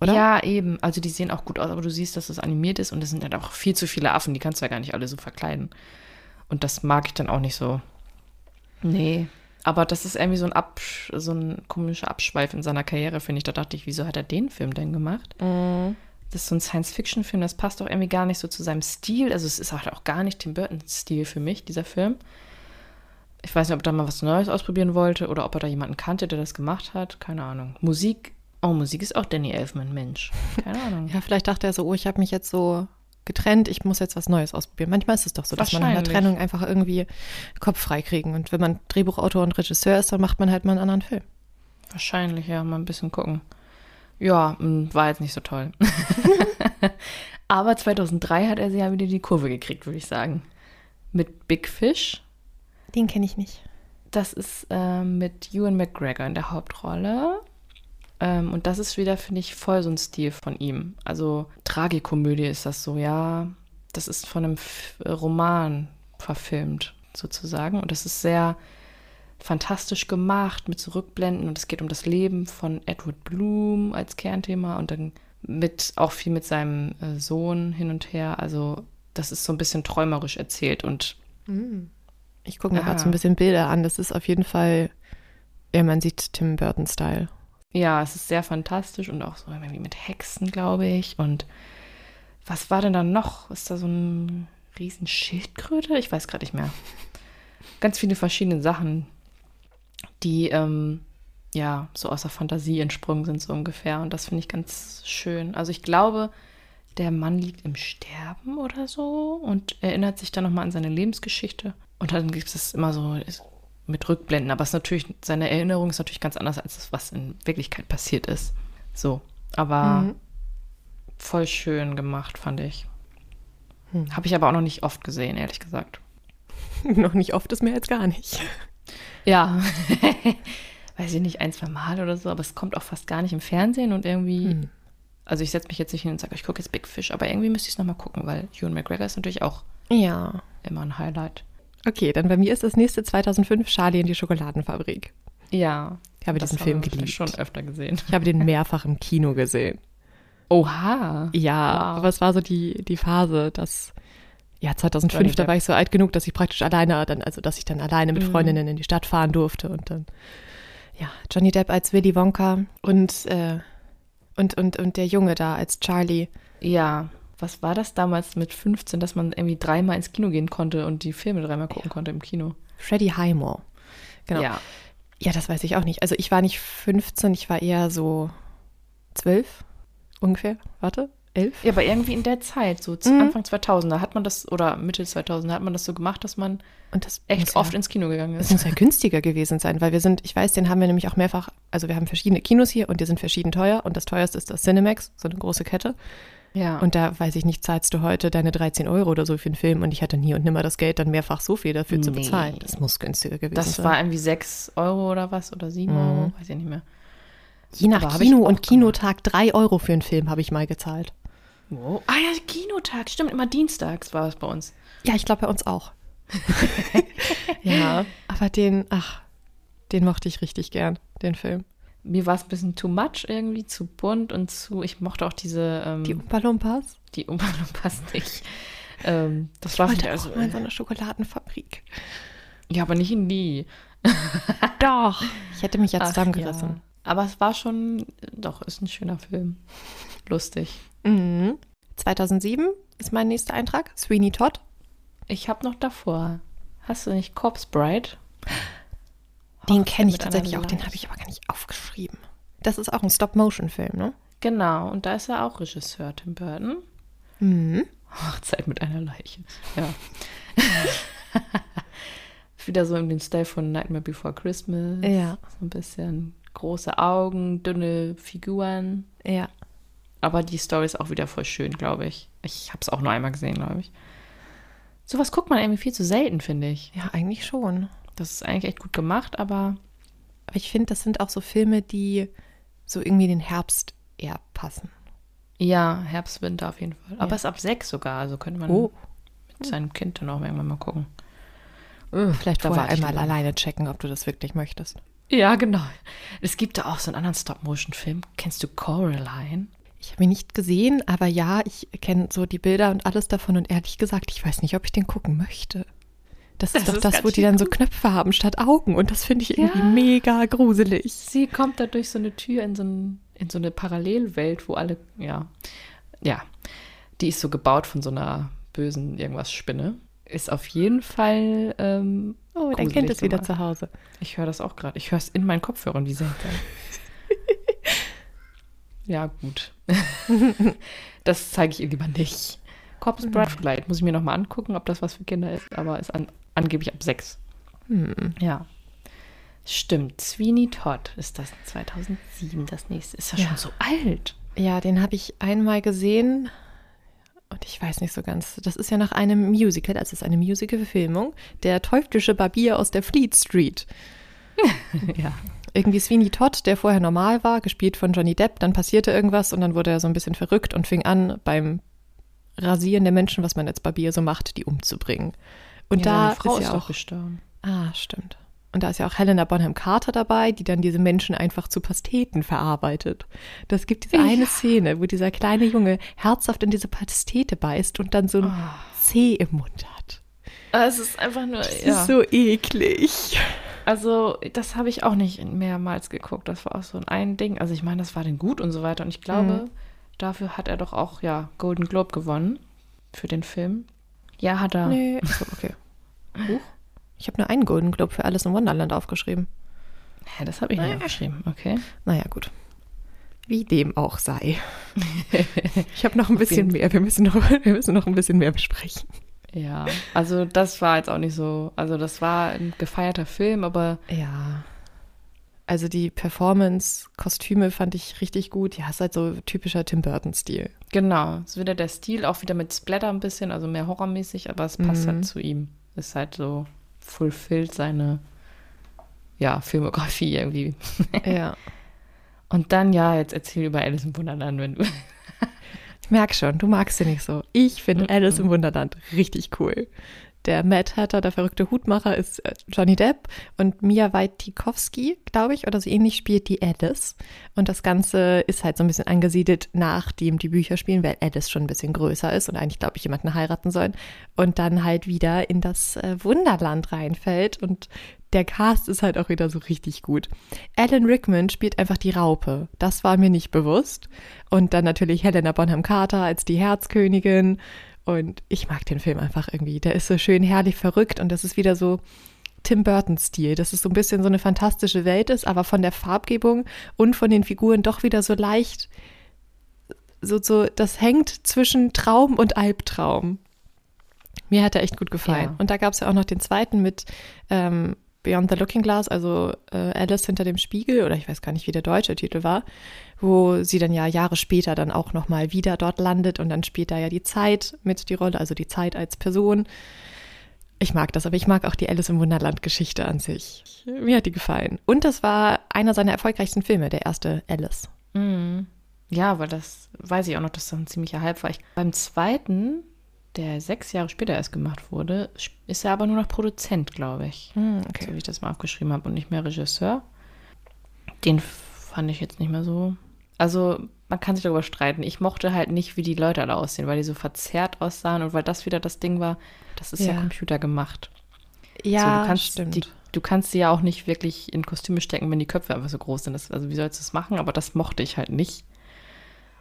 oder? Ja, eben. Also die sehen auch gut aus, aber du siehst, dass es animiert ist und es sind halt auch viel zu viele Affen, die kannst du ja gar nicht alle so verkleiden. Und das mag ich dann auch nicht so. Nee. Aber das ist irgendwie so ein, Absch so ein komischer Abschweif in seiner Karriere, finde ich. Da dachte ich, wieso hat er den Film denn gemacht? Mhm. Das ist so ein Science-Fiction-Film, das passt doch irgendwie gar nicht so zu seinem Stil. Also es ist halt auch gar nicht Tim Burton-Stil für mich, dieser Film. Ich weiß nicht, ob er da mal was Neues ausprobieren wollte oder ob er da jemanden kannte, der das gemacht hat. Keine Ahnung. Musik, oh, Musik ist auch Danny Elfman, Mensch. Keine Ahnung. Ja, vielleicht dachte er so, oh, ich habe mich jetzt so getrennt, ich muss jetzt was Neues ausprobieren. Manchmal ist es doch so, dass man nach einer. Trennung einfach irgendwie Kopf frei kriegen. Und wenn man Drehbuchautor und Regisseur ist, dann macht man halt mal einen anderen Film. Wahrscheinlich, ja, mal ein bisschen gucken. Ja, war jetzt nicht so toll. Aber 2003 hat er sie ja wieder die Kurve gekriegt, würde ich sagen. Mit Big Fish. Den kenne ich nicht. Das ist äh, mit Ewan McGregor in der Hauptrolle. Ähm, und das ist wieder, finde ich, voll so ein Stil von ihm. Also Tragikomödie ist das so, ja. Das ist von einem F Roman verfilmt, sozusagen. Und das ist sehr fantastisch gemacht mit Zurückblenden und es geht um das Leben von Edward Bloom als Kernthema und dann mit auch viel mit seinem äh, Sohn hin und her. Also das ist so ein bisschen träumerisch erzählt und Ich gucke mir gerade so ein bisschen Bilder an. Das ist auf jeden Fall, ja, man sieht Tim Burton-Style. Ja, es ist sehr fantastisch und auch so irgendwie mit Hexen, glaube ich. Und was war denn da noch? Ist da so ein riesen Schildkröte? Ich weiß gerade nicht mehr. Ganz viele verschiedene Sachen, die ähm, ja so aus der Fantasie entsprungen sind, so ungefähr. Und das finde ich ganz schön. Also ich glaube, der Mann liegt im Sterben oder so und erinnert sich dann nochmal an seine Lebensgeschichte. Und dann gibt es immer so mit Rückblenden. Aber es ist natürlich, seine Erinnerung ist natürlich ganz anders als das, was in Wirklichkeit passiert ist. So. Aber Mhm. voll schön gemacht, fand ich. Hm. Habe ich aber auch noch nicht oft gesehen, ehrlich gesagt. Noch nicht oft ist mehr als gar nicht. Ja. Weiß ich nicht, ein, zwei Mal oder so, aber es kommt auch fast gar nicht im Fernsehen und irgendwie. Hm. Also ich setze mich jetzt nicht hin und sage, ich gucke jetzt Big Fish, aber irgendwie müsste ich es nochmal gucken, weil Ewan McGregor ist natürlich auch Ja. immer ein Highlight. Okay, dann bei mir ist das nächste 2005 Charlie in die Schokoladenfabrik. Ja. Ich habe diesen Film geliebt. schon öfter gesehen. Ich habe den mehrfach im Kino gesehen. Oha. Ja, Wow. aber es war so die, die Phase, dass, ja, 2005, Johnny da war ich so alt genug, dass ich praktisch alleine, dann, also dass ich dann alleine mit Mhm. Freundinnen in die Stadt fahren durfte und dann, ja, Johnny Depp als Willy Wonka und, äh, und, und, und der Junge da als Charlie. Ja. Was war das damals mit 15, dass man irgendwie dreimal ins Kino gehen konnte und die Filme dreimal gucken konnte im Kino? Freddie Highmore. Genau. Ja. Ja. das weiß ich auch nicht. Also ich war nicht 15, ich war eher so 12 ungefähr. Warte, 11? Ja, aber irgendwie in der Zeit, so Mhm. Anfang 2000er, hat man das, oder Mitte 2000er, hat man das so gemacht, dass man Und das echt oft ja, ins Kino gegangen ist. muss ja günstiger gewesen sein, weil wir sind, ich weiß, den haben wir nämlich auch mehrfach, also wir haben verschiedene Kinos hier und die sind verschieden teuer und das teuerste ist das Cinemax, so eine große Kette. Ja. Und da, weiß ich nicht, zahlst du heute deine 13 Euro oder so für einen Film und ich hatte nie und nimmer das Geld, dann mehrfach so viel dafür zu Nee. bezahlen. Das muss günstiger gewesen das sein. war irgendwie 6 Euro oder was, oder 7 Mhm. Euro, weiß ich nicht mehr. Je nach aber Kino und Kinotag 3 Euro für einen Film habe ich mal gezahlt. Wow. Ah ja, Kinotag, stimmt, immer dienstags war es bei uns. Ja, ich glaube bei uns auch. ja, aber den, ach, den mochte ich richtig gern, den Film. Mir war es ein bisschen too much irgendwie, zu bunt und zu, ich mochte auch diese, ähm, Die die, Umpa Lumpas. die Umwandlung passt nicht. Ähm, das Ich war wollte für- auch mal in so eine Schokoladenfabrik. Ja, aber nicht in die. Doch. Ich hätte mich ja zusammengerissen. ja. Aber es war schon, doch, ist ein schöner Film. Lustig. Mhm. 2007 ist mein nächster Eintrag. Sweeney Todd. Ich habe noch davor. Hast du nicht Corpse Bride? Den kenne ich tatsächlich auch. Den habe ich aber gar nicht aufgeschrieben. Das ist auch ein Stop-Motion-Film, ne? Genau, und da ist er auch Regisseur, Tim Burton. Mhm. Hochzeit mit einer Leiche. Ja. Wieder so in den Style von Nightmare Before Christmas. Ja. So ein bisschen große Augen, dünne Figuren. Ja. Aber die Story ist auch wieder voll schön, glaube ich. Ich habe es auch nur einmal gesehen, glaube ich. Sowas guckt man irgendwie viel zu selten, finde ich. Ja, eigentlich schon. Das ist eigentlich echt gut gemacht, aber Aber ich finde, das sind auch so Filme, die so irgendwie den Herbst eher passen. ja, Herbst, Winter auf jeden Fall. Aber es ist ab sechs sogar, also könnte man Oh. mit seinem Kind dann auch irgendwann mal gucken. Vielleicht Da vorher einmal lieber. alleine checken, ob du das wirklich möchtest. Ja, genau. Es gibt da auch so einen anderen Stop-Motion-Film. Kennst du Coraline? Ich habe ihn nicht gesehen, aber ja, ich kenne so die Bilder und alles davon und ehrlich gesagt, ich weiß nicht, ob ich den gucken möchte. Das, Das ist doch ist das, wo die dann so. Knöpfe haben statt Augen und das finde ich irgendwie Ja. mega gruselig. Sie kommt da durch so eine Tür in so, ein, in so eine Parallelwelt, wo alle, ja, ja, die ist so gebaut von so einer bösen irgendwas Spinne. Ist auf jeden Fall, ähm, Oh, dein Kind ist wieder zu Hause. Ich höre das auch gerade. Ich höre es in meinen Kopfhörern, wie seltsam. ja, gut. das zeige ich ihr lieber nicht. Corpus Bride vielleicht. Muss ich mir nochmal angucken, ob das was für Kinder ist, aber ist an, angeblich ab sechs. Hm. Ja. Stimmt. Sweeney Todd ist das 2007 das nächste. Ist ja, Ja. schon so alt. Ja, den habe ich einmal gesehen und ich weiß nicht so ganz. Das ist ja nach einem Musical, also es ist eine Musical-Verfilmung. Der teuflische Barbier aus der Fleet Street. ja. Irgendwie Sweeney Todd, der vorher normal war, gespielt von Johnny Depp, dann passierte irgendwas und dann wurde er so ein bisschen verrückt und fing an, beim Rasieren der Menschen, was man als Barbier so macht, die umzubringen. Und ja, da Frau ist ja auch, gestorben. ah, stimmt. Und da ist ja auch Helena Bonham Carter dabei, die dann diese Menschen einfach zu Pasteten verarbeitet. Das gibt diese eine Szene, wo dieser kleine Junge herzhaft in diese Pastete beißt und dann so ein Ah. Zeh im Mund hat. Es ist einfach nur, Das ja. ist so eklig. Also, das habe ich auch nicht mehrmals geguckt. Das war auch so ein, ein Ding. Also, ich meine, das war denn gut und so weiter. Und ich glaube, Mhm. dafür hat er doch auch, ja, Golden Globe gewonnen für den Film. Ja, hat er. Nee, Achso, okay. Huch. Ich habe nur einen Golden Globe für Alice in Wonderland aufgeschrieben. Hä, das habe ich nicht aufgeschrieben. Okay. Naja, gut. Wie dem auch sei. Ich habe noch ein bisschen mehr. Wir müssen noch, wir müssen noch ein bisschen mehr besprechen. Ja, also das war jetzt auch nicht so. Also, das war ein gefeierter Film, aber Ja. Also die Performance, Kostüme fand ich richtig gut. Ja, ist halt so typischer Tim Burton-Stil. Genau, ist wieder der Stil, auch wieder mit Splatter ein bisschen, also mehr horrormäßig, aber es passt Mhm. halt zu ihm. Ist halt so fulfillt seine, ja, Filmografie irgendwie. Ja. Und dann, ja, jetzt erzähl über Alice im Wunderland, wenn du. Ich merke schon, du magst sie nicht so. Ich finde Alice im Wunderland richtig cool. Der Mad Hatter, der verrückte Hutmacher, ist äh, Johnny Depp und Mia Waikowski, glaube ich, oder so ähnlich spielt die Alice. Und das Ganze ist halt so ein bisschen angesiedelt, nachdem die Bücher spielen, weil Alice schon ein bisschen größer ist und eigentlich, glaube ich, jemanden heiraten soll. Und dann halt wieder in das äh, Wunderland reinfällt. Und der Cast ist halt auch wieder so richtig gut. Alan Rickman spielt einfach die Raupe. Das war mir nicht bewusst. Und dann natürlich Helena Bonham Carter als die Herzkönigin. Und ich mag den Film einfach irgendwie. Der ist so schön herrlich verrückt und das ist wieder so Tim Burton-Stil, dass es so ein bisschen so eine fantastische Welt ist, aber von der Farbgebung und von den Figuren doch wieder so leicht, so, so, das hängt zwischen Traum und Albtraum. Mir hat er echt gut gefallen. Ja. Und da gab es ja auch noch den zweiten mit ähm, Beyond the Looking Glass, also äh, Alice hinter dem Spiegel, oder ich weiß gar nicht, wie der deutsche Titel war, wo sie dann ja Jahre später dann auch nochmal wieder dort landet und dann spielt da ja die Zeit mit die Rolle, also die Zeit als Person. Ich mag das, aber ich mag auch die Alice im Wunderland Geschichte an sich. Mir hat die gefallen. Und das war einer seiner erfolgreichsten Filme, der erste Alice. Mhm. Ja, weil das weiß ich auch noch, dass das ein ziemlicher Hype war. Ich, beim zweiten, der sechs Jahre später erst gemacht wurde, ist er aber nur noch Produzent, glaube ich. Hm, So wie ich das mal aufgeschrieben habe und nicht mehr Regisseur. Den fand ich jetzt nicht mehr so. Also, man kann sich darüber streiten. Ich mochte halt nicht, wie die Leute alle aussehen, weil die so verzerrt aussahen und weil das wieder das Ding war, das ist ja, Ja. computergemacht. Ja, so, du kannst stimmt. Die, du kannst sie ja auch nicht wirklich in Kostüme stecken, wenn die Köpfe einfach so groß sind. Das, also wie sollst du das machen? Aber das mochte ich halt nicht.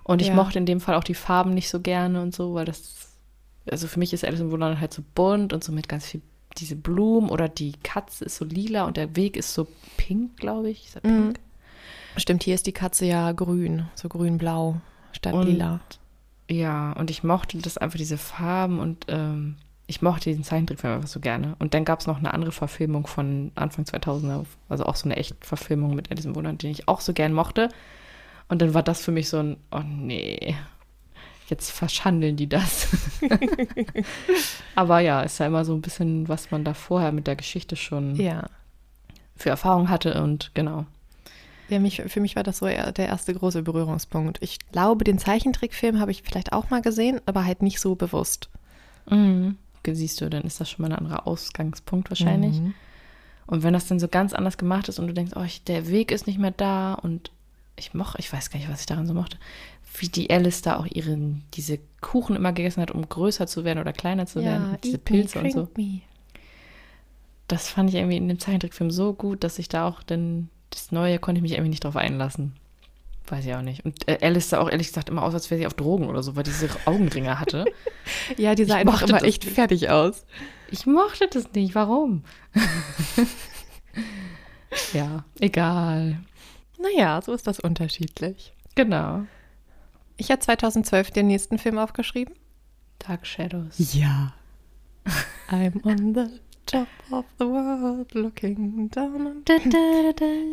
Und ich Ja. mochte in dem Fall auch die Farben nicht so gerne und so, weil das, also für mich ist Alice im Wunderland halt so bunt und so mit ganz viel diese Blumen oder die Katze ist so lila und der Weg ist so pink, glaube ich. Ist er Mhm. Stimmt, hier ist die Katze ja grün, so grün-blau statt Und- lila. Ja, und ich mochte das einfach, diese Farben und ähm, ich mochte diesen Zeichentrickfilm einfach so gerne. Und dann gab es noch eine andere Verfilmung von Anfang 2000er, also auch so eine echt Verfilmung mit Alice im Wunderland, den ich auch so gern mochte. Und dann war das für mich so ein, oh nee, jetzt verschandeln die das. Aber ja, ist ja immer so ein bisschen, was man da vorher mit der Geschichte schon Ja. für Erfahrung hatte und genau. Ja, mich, für mich war das so der erste große Berührungspunkt. Ich glaube, den Zeichentrickfilm habe ich vielleicht auch mal gesehen, aber halt nicht so bewusst. Mhm. Siehst du, dann ist das schon mal ein anderer Ausgangspunkt wahrscheinlich. Mhm. Und wenn das dann so ganz anders gemacht ist und du denkst, oh, ich, der Weg ist nicht mehr da und ich mochte, ich weiß gar nicht, was ich daran so mochte, wie die Alice da auch ihren, diese Kuchen immer gegessen hat, um größer zu werden oder kleiner zu werden, Ja, diese eat Pilze me, und so. me. Das fand ich irgendwie in dem Zeichentrickfilm so gut, dass ich da auch dann, das Neue konnte ich mich irgendwie nicht drauf einlassen. Weiß ich auch nicht. Und äh, Alice sah auch ehrlich gesagt immer aus, als wäre sie auf Drogen oder so, weil diese Augenringe hatte. Ja, die sah Ich einfach immer echt nicht. fertig aus. Ich mochte das nicht. Warum? ja, egal. Naja, so ist das unterschiedlich. Genau. Ich habe 2012 den nächsten Film aufgeschrieben. Dark Shadows. Ja. I'm on the top of the world looking down on...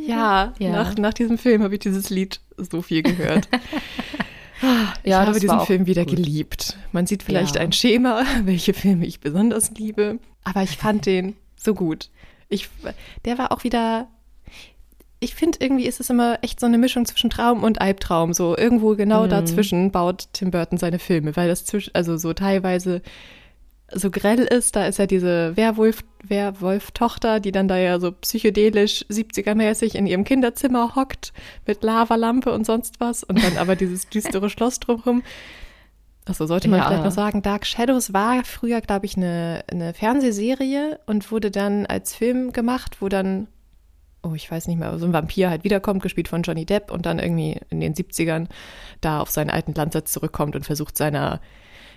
Ja, Ja. Nach, nach diesem Film habe ich dieses Lied so viel gehört. Ich Ja, habe diesen Film wieder gut. geliebt. Man sieht vielleicht Ja. ein Schema, welche Filme ich besonders liebe, aber ich fand den so gut. Ich, der war auch wieder. Ich finde, irgendwie ist es immer echt so eine Mischung zwischen Traum und Albtraum. So irgendwo genau Mhm. dazwischen baut Tim Burton seine Filme, weil das zwischen, also so teilweise so grell ist. Da ist ja diese Werwolf, Werwolf-Tochter, die dann da ja so psychedelisch 70er-mäßig in ihrem Kinderzimmer hockt mit Lavalampe und sonst was und dann aber dieses düstere Schloss drumherum. Achso, sollte man Ja. vielleicht noch sagen, Dark Shadows war früher, glaube ich, eine, eine Fernsehserie und wurde dann als Film gemacht, wo dann, oh, ich weiß nicht mehr, so ein Vampir halt wiederkommt, gespielt von Johnny Depp und dann irgendwie in den 70ern da auf seinen alten Landsitz zurückkommt und versucht seiner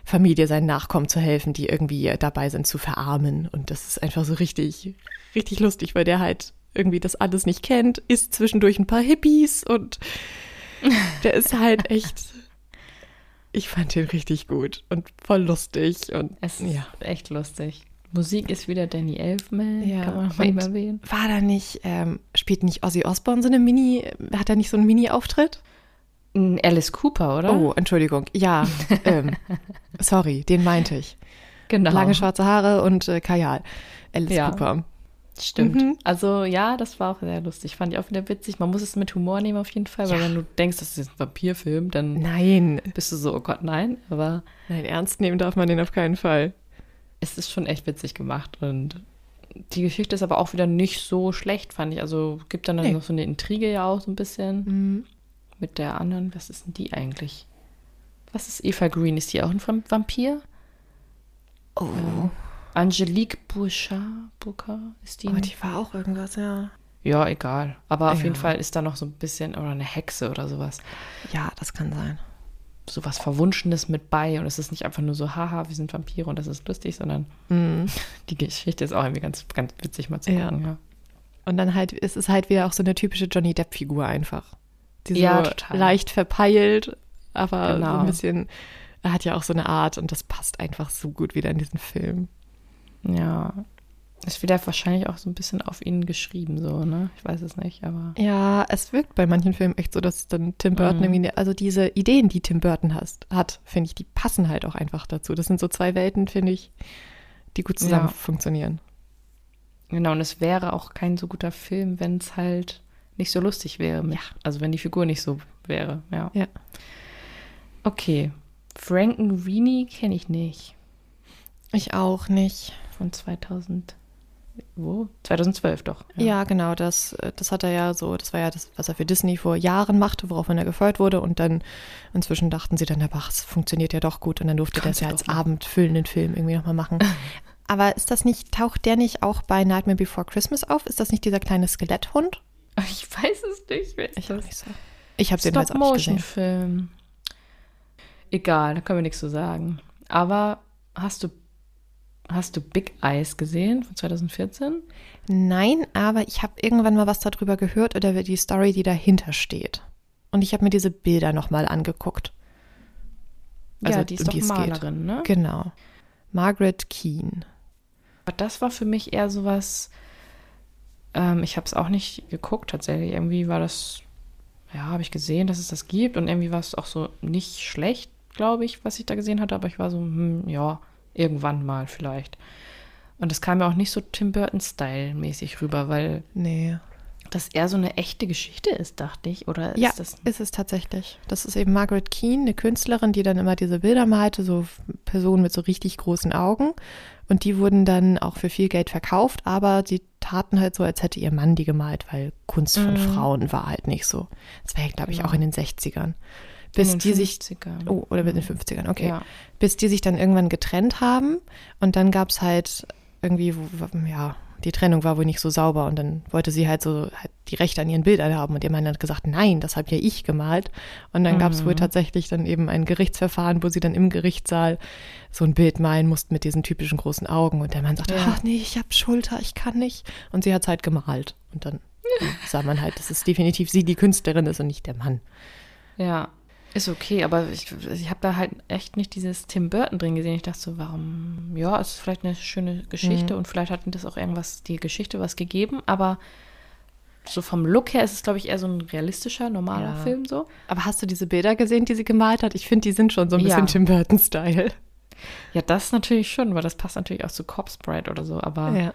Familie, seinen Nachkommen zu helfen, die irgendwie dabei sind zu verarmen. Und das ist einfach so richtig, richtig lustig, weil der halt irgendwie das alles nicht kennt, isst zwischendurch ein paar Hippies und der ist halt echt. Ich fand den richtig gut und voll lustig und Es ist ja. echt lustig. Musik ist wieder Danny Elfman, Ja, kann man mal und- erwähnen. War da nicht, ähm, spielt nicht Ozzy Osbourne so eine Mini, hat er nicht so einen Mini-Auftritt? Ein Alice Cooper, oder? Oh, Entschuldigung. Ja, ähm, sorry, den meinte ich. genau. Lange schwarze Haare und äh, Kajal. Alice Ja. Cooper. Stimmt. Mhm. Also ja, das war auch sehr lustig. Fand ich auch wieder witzig. Man muss es mit Humor nehmen auf jeden Fall, weil Ja. wenn du denkst, das ist ein Vampirfilm, dann Nein, bist du so, oh Gott, nein. Aber nein, ernst nehmen darf man den auf keinen Fall. es ist schon echt witzig gemacht und die Geschichte ist aber auch wieder nicht so schlecht, fand ich. Also gibt dann, dann Nee. noch so eine Intrige ja auch so ein bisschen Mhm. Mit der anderen. Was ist denn die eigentlich? Was ist Eva Green? Ist die auch ein Vamp- Vampir? Oh, Angelique Bouchard, Bouchard ist die? oh, die war auch irgendwas, ja. ja, egal. Aber auf Ja. jeden Fall ist da noch so ein bisschen, oder eine Hexe oder sowas. Ja, das kann sein. sowas Verwunschenes mit bei und es ist nicht einfach nur so, haha, wir sind Vampire und das ist lustig, sondern Mhm. die Geschichte ist auch irgendwie ganz, ganz witzig mal zu Ja. gucken. Ja. Und dann halt, es ist halt wieder auch so eine typische Johnny Depp-Figur einfach. Die so Ja, total. leicht verpeilt, aber so Genau. ein bisschen, er hat ja auch so eine Art und das passt einfach so gut wieder in diesen Film. ja. Ist wieder wahrscheinlich auch so ein bisschen auf ihn geschrieben, so, ne? Ich weiß es nicht, aber. Ja, es wirkt bei manchen Filmen echt so, dass dann Tim Burton Mhm. irgendwie, also diese Ideen, die Tim Burton hast, hat, finde ich, die passen halt auch einfach dazu. Das sind so zwei Welten, finde ich, die gut zusammen Ja. funktionieren. Genau, und es wäre auch kein so guter Film, wenn es halt nicht so lustig wäre. Mit, Also wenn die Figur nicht so wäre, ja. Ja. Okay. Frankenweenie kenne ich nicht. Ich auch nicht. Von 2000. Wo? 2012 doch. Ja, genau, das, äh, das hat er ja so, das war ja das, was er für Disney vor Jahren machte, woraufhin er gefeuert wurde. Und dann inzwischen dachten sie dann, ach, es funktioniert ja doch gut. Und dann durfte er das ja als machen. abendfüllenden Film irgendwie nochmal machen. Aber ist das nicht, taucht der nicht auch bei Nightmare Before Christmas auf? Ist das nicht dieser kleine Skeletthund? Ich weiß es nicht. Wer ist Ich nicht so. Ich habe den jetzt auch nicht gesehen. Stop-Motion-Film. Egal, da können wir nichts zu sagen. Aber hast du, hast du Big Eyes gesehen von 2014? Nein, aber ich habe irgendwann mal was darüber gehört oder die Story, die dahinter steht. Und ich habe mir diese Bilder nochmal angeguckt. Also Ja, die ist um doch es geht. Malerin, ne? Genau. Margaret Keane. Aber das war für mich eher sowas, ähm, ich habe es auch nicht geguckt tatsächlich. Irgendwie war das ja, habe ich gesehen, dass es das gibt und irgendwie war es auch so nicht schlecht, glaube ich, was ich da gesehen hatte, aber ich war so, hm, ja, irgendwann mal vielleicht. Und das kam mir auch nicht so Tim Burton-Style-mäßig rüber, weil Nee. das eher so eine echte Geschichte ist, dachte ich. Oder ist Ja, das. ist es tatsächlich. Das ist eben Margaret Keane, eine Künstlerin, die dann immer diese Bilder malte, so Personen mit so richtig großen Augen. Und die wurden dann auch für viel Geld verkauft, aber sie taten halt so, als hätte ihr Mann die gemalt, weil Kunst von Mhm. Frauen war halt nicht so. Das war ja, glaube ich, auch in den 60ern. in Bis den die sich 50ern. Oh, oder mit den 50ern, okay. Ja. Bis die sich dann irgendwann getrennt haben und dann gab es halt irgendwie, ja, die Trennung war wohl nicht so sauber und dann wollte sie halt so halt die Rechte an ihren Bildern haben und ihr Mann hat gesagt, nein, das habe ja ich gemalt. Und dann gab es wohl Mhm. tatsächlich dann eben ein Gerichtsverfahren, wo sie dann im Gerichtssaal so ein Bild malen mussten mit diesen typischen großen Augen und der Mann sagte, Ja. ach nee, ich habe Schulter, ich kann nicht. Und sie hat es halt gemalt und dann sah man halt, dass es definitiv sie die Künstlerin ist und nicht der Mann. Ja, ist okay, aber ich, ich habe da halt echt nicht dieses Tim Burton drin gesehen. Ich dachte so, warum, ja, ist vielleicht eine schöne Geschichte Mhm. und vielleicht hat mir das auch irgendwas, die Geschichte was gegeben, aber so vom Look her ist es, glaube ich, eher so ein realistischer, normaler Ja. Film so. Aber hast du diese Bilder gesehen, die sie gemalt hat? Ich finde, die sind schon so ein Ja. bisschen Tim Burton-Style. Ja, das natürlich schon, weil das passt natürlich auch zu Corpse Bride oder so, aber ja,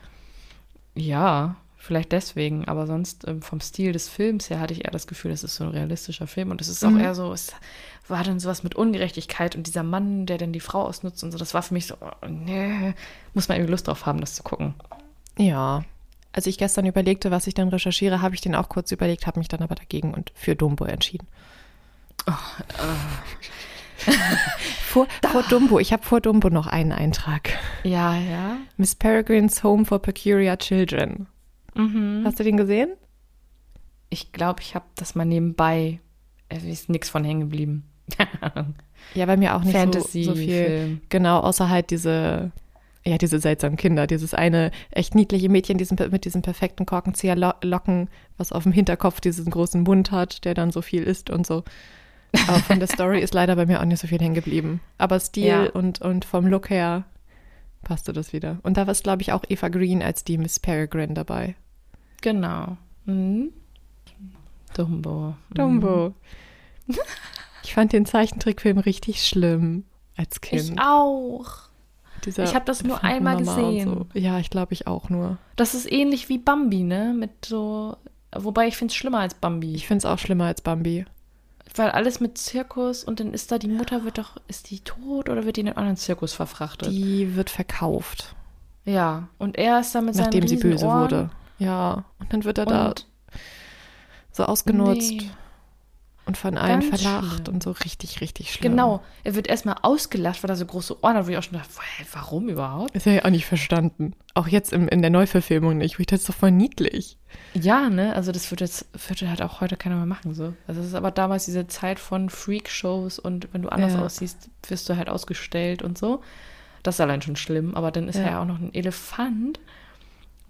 Ja. Vielleicht deswegen, aber sonst ähm, vom Stil des Films her hatte ich eher das Gefühl, das ist so ein realistischer Film und es ist auch Mhm. eher so, es war dann sowas mit Ungerechtigkeit und dieser Mann, der dann die Frau ausnutzt und so, das war für mich so, oh, nee, muss man irgendwie Lust drauf haben, das zu gucken. Ja. Als ich gestern überlegte, was ich dann recherchiere, habe ich den auch kurz überlegt, habe mich dann aber dagegen und für Dumbo entschieden. vor, vor Dumbo, ich habe vor Dumbo noch einen Eintrag. Ja, ja. Miss Peregrine's Home for Peculiar Children. Mhm. Hast du den gesehen? Ich glaube, ich habe das mal nebenbei, es ist nichts von hängen geblieben. Ja, bei mir auch nicht so, Fantasy so viel. Film. Genau, außer halt diese, ja, diese seltsamen Kinder. Dieses eine echt niedliche Mädchen diesen, mit diesen perfekten Korkenzieherlocken, was auf dem Hinterkopf diesen großen Mund hat, der dann so viel isst und so. Aber von der Story ist leider bei mir auch nicht so viel hängen geblieben. Aber Stil Ja. und, und vom Look her passte das wieder. Und da war es, glaube ich, auch Eva Green als die Miss Peregrine dabei. Genau. Mhm. Dumbo. Mhm. Dumbo. Ich fand den Zeichentrickfilm richtig schlimm als Kind. Ich auch. Dieser Ich hab das nur einmal gesehen. So. Ja, ich glaube, ich auch nur. Das ist ähnlich wie Bambi, ne? Mit so. Wobei ich finde es schlimmer als Bambi. Ich finde es auch schlimmer als Bambi. Weil alles mit Zirkus und dann ist da die Mutter, wird doch. Ist die tot oder wird die in einen anderen Zirkus verfrachtet? Die wird verkauft, ja. Und er ist da mit seinen nachdem sie riesen böse Ohren wurde. Ja, und dann wird er da Und so ausgenutzt Nee. und von allen Ganz verlacht schlimm. und so richtig, richtig schlimm. Genau, er wird erstmal ausgelacht, weil er so große Ohren hat, wo ich auch schon dachte, warum überhaupt? Ist ja auch nicht verstanden. Auch jetzt im, in der Neuverfilmung nicht. wo Ich das doch voll niedlich. Ja, ne, also das wird jetzt, wird halt auch heute keiner mehr machen, so. Also es ist aber damals diese Zeit von Freak-Shows und wenn du anders Ja. aussiehst, wirst du halt ausgestellt und so. Das ist allein schon schlimm, aber dann ist Ja. ja auch noch ein Elefant,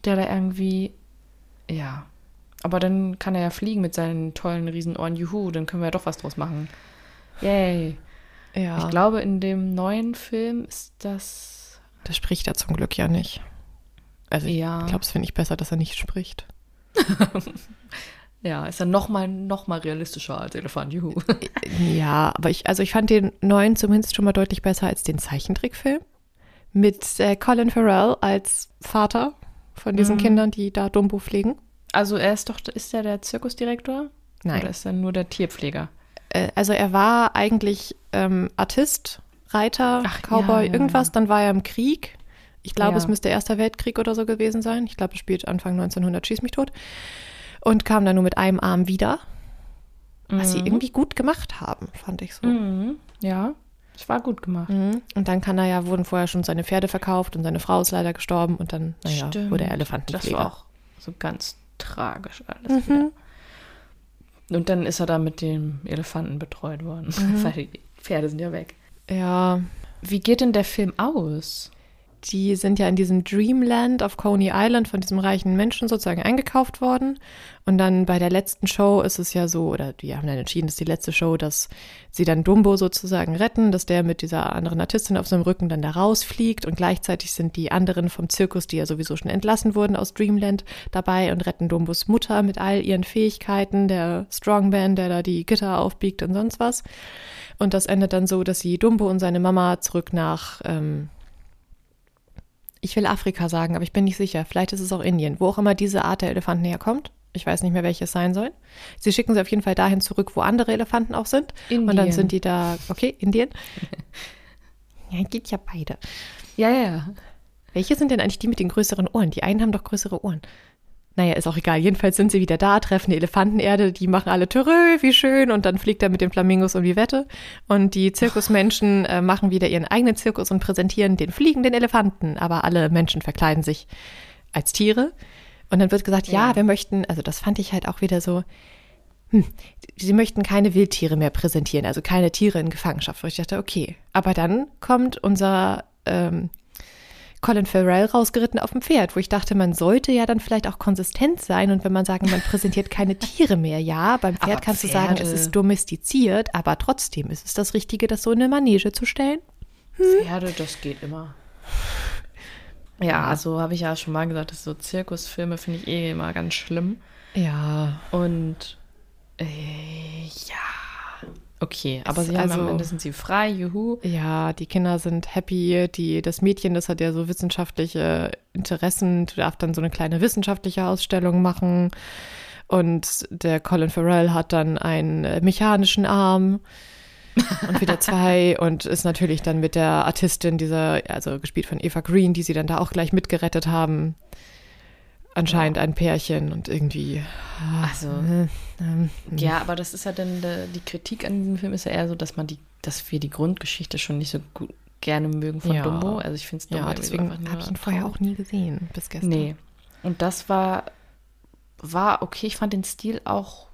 der da irgendwie, ja. Aber dann kann er ja fliegen mit seinen tollen Riesenohren. Juhu, dann können wir ja doch was draus machen. Yay. Ja, Ich glaube, in dem neuen Film ist das. das spricht er zum Glück ja nicht. Also ich Ja. glaube, es finde ich besser, dass er nicht spricht. Ja, ist dann nochmal noch mal realistischer als Elefant. Juhu. Ja, aber ich, also ich fand den neuen zumindest schon mal deutlich besser als den Zeichentrickfilm. Mit äh, Colin Farrell als Vater von diesen Mhm. Kindern, die da Dumbo pflegen. Also er ist doch, ist er der Zirkusdirektor? Nein. Oder ist er nur der Tierpfleger? Äh, also er war eigentlich ähm, Artist, Reiter, Ach, Cowboy, ja, ja, irgendwas. ja. Dann war er im Krieg. Ich glaube, es müsste Erster Weltkrieg oder so gewesen sein. Ich glaube, es spielt Anfang 1900, schieß mich tot. Und kam dann nur mit einem Arm wieder. Was sie irgendwie gut gemacht haben, fand ich so. Mhm. Ja, es war gut gemacht. Mhm. Und dann kann er ja, wurden vorher schon seine Pferde verkauft und seine Frau ist leider gestorben und dann, naja, Stimmt. wurde er Das Elefantenpfleger. war auch so ganz tragisch alles. Mhm. wieder. Und dann ist er da mit dem Elefanten betreut worden. Mhm. Weil die Pferde sind ja weg. Ja, Wie geht denn der Film aus? Die sind ja in diesem Dreamland auf Coney Island von diesem reichen Menschen sozusagen eingekauft worden. Und dann bei der letzten Show ist es ja so, oder die haben dann entschieden, das ist die letzte Show, dass sie dann Dumbo sozusagen retten, dass der mit dieser anderen Artistin auf seinem Rücken dann da rausfliegt und gleichzeitig sind die anderen vom Zirkus, die ja sowieso schon entlassen wurden aus Dreamland, dabei und retten Dumbos Mutter mit all ihren Fähigkeiten, der Strongman, der da die Gitter aufbiegt und sonst was. Und das endet dann so, dass sie Dumbo und seine Mama zurück nach ähm, ich will Afrika sagen, aber ich bin nicht sicher. Vielleicht ist es auch Indien, wo auch immer diese Art der Elefanten herkommt. Ich weiß nicht mehr, welches sein soll. Sie schicken sie auf jeden Fall dahin zurück, wo andere Elefanten auch sind. Indien. Und dann sind die da, okay, Indien. ja, geht ja beide. Ja, ja. Welche sind denn eigentlich die mit den größeren Ohren? Die einen haben doch größere Ohren. Naja, ist auch egal. Jedenfalls sind sie wieder da, treffen die Elefantenerde, die machen alle Törö, wie schön, und dann fliegt er mit den Flamingos um die Wette. Und die Zirkusmenschen äh, machen wieder ihren eigenen Zirkus und präsentieren den fliegenden Elefanten. Aber alle Menschen verkleiden sich als Tiere. Und dann wird gesagt, ja, ja wir möchten, also das fand ich halt auch wieder so, hm, sie möchten keine Wildtiere mehr präsentieren, also keine Tiere in Gefangenschaft. Wo ich dachte, okay. Aber dann kommt unser ähm, Colin Farrell rausgeritten auf dem Pferd, wo ich dachte, man sollte ja dann vielleicht auch konsistent sein und wenn man sagen, man präsentiert keine Tiere mehr, ja, beim Pferd aber kannst Pferde. du sagen, es ist domestiziert, aber trotzdem ist es das Richtige, das so in eine Manege zu stellen. Hm? Pferde, das geht immer. Ja, also habe ich ja schon mal gesagt, dass so Zirkusfilme finde ich eh immer ganz schlimm. Ja. Und äh, ja, Okay, aber sie haben also, am Ende sind sie frei, juhu. Ja, die Kinder sind happy. Die, das Mädchen, das hat ja so wissenschaftliche Interessen, darf dann so eine kleine wissenschaftliche Ausstellung machen. Und der Colin Farrell hat dann einen äh, mechanischen Arm und wieder zwei und ist natürlich dann mit der Artistin dieser, also gespielt von Eva Green, die sie dann da auch gleich mitgerettet haben, anscheinend ein Pärchen und irgendwie. Also. Äh, äh, ja, aber das ist ja dann die Kritik an diesem Film ist ja eher so, dass man die, dass wir die Grundgeschichte schon nicht so gut, gerne mögen von ja. Dumbo. Also ich finde es. Ja, deswegen habe ich ihn vorher auch nie gesehen bis gestern. Nee. Und das war, war okay. Ich fand den Stil auch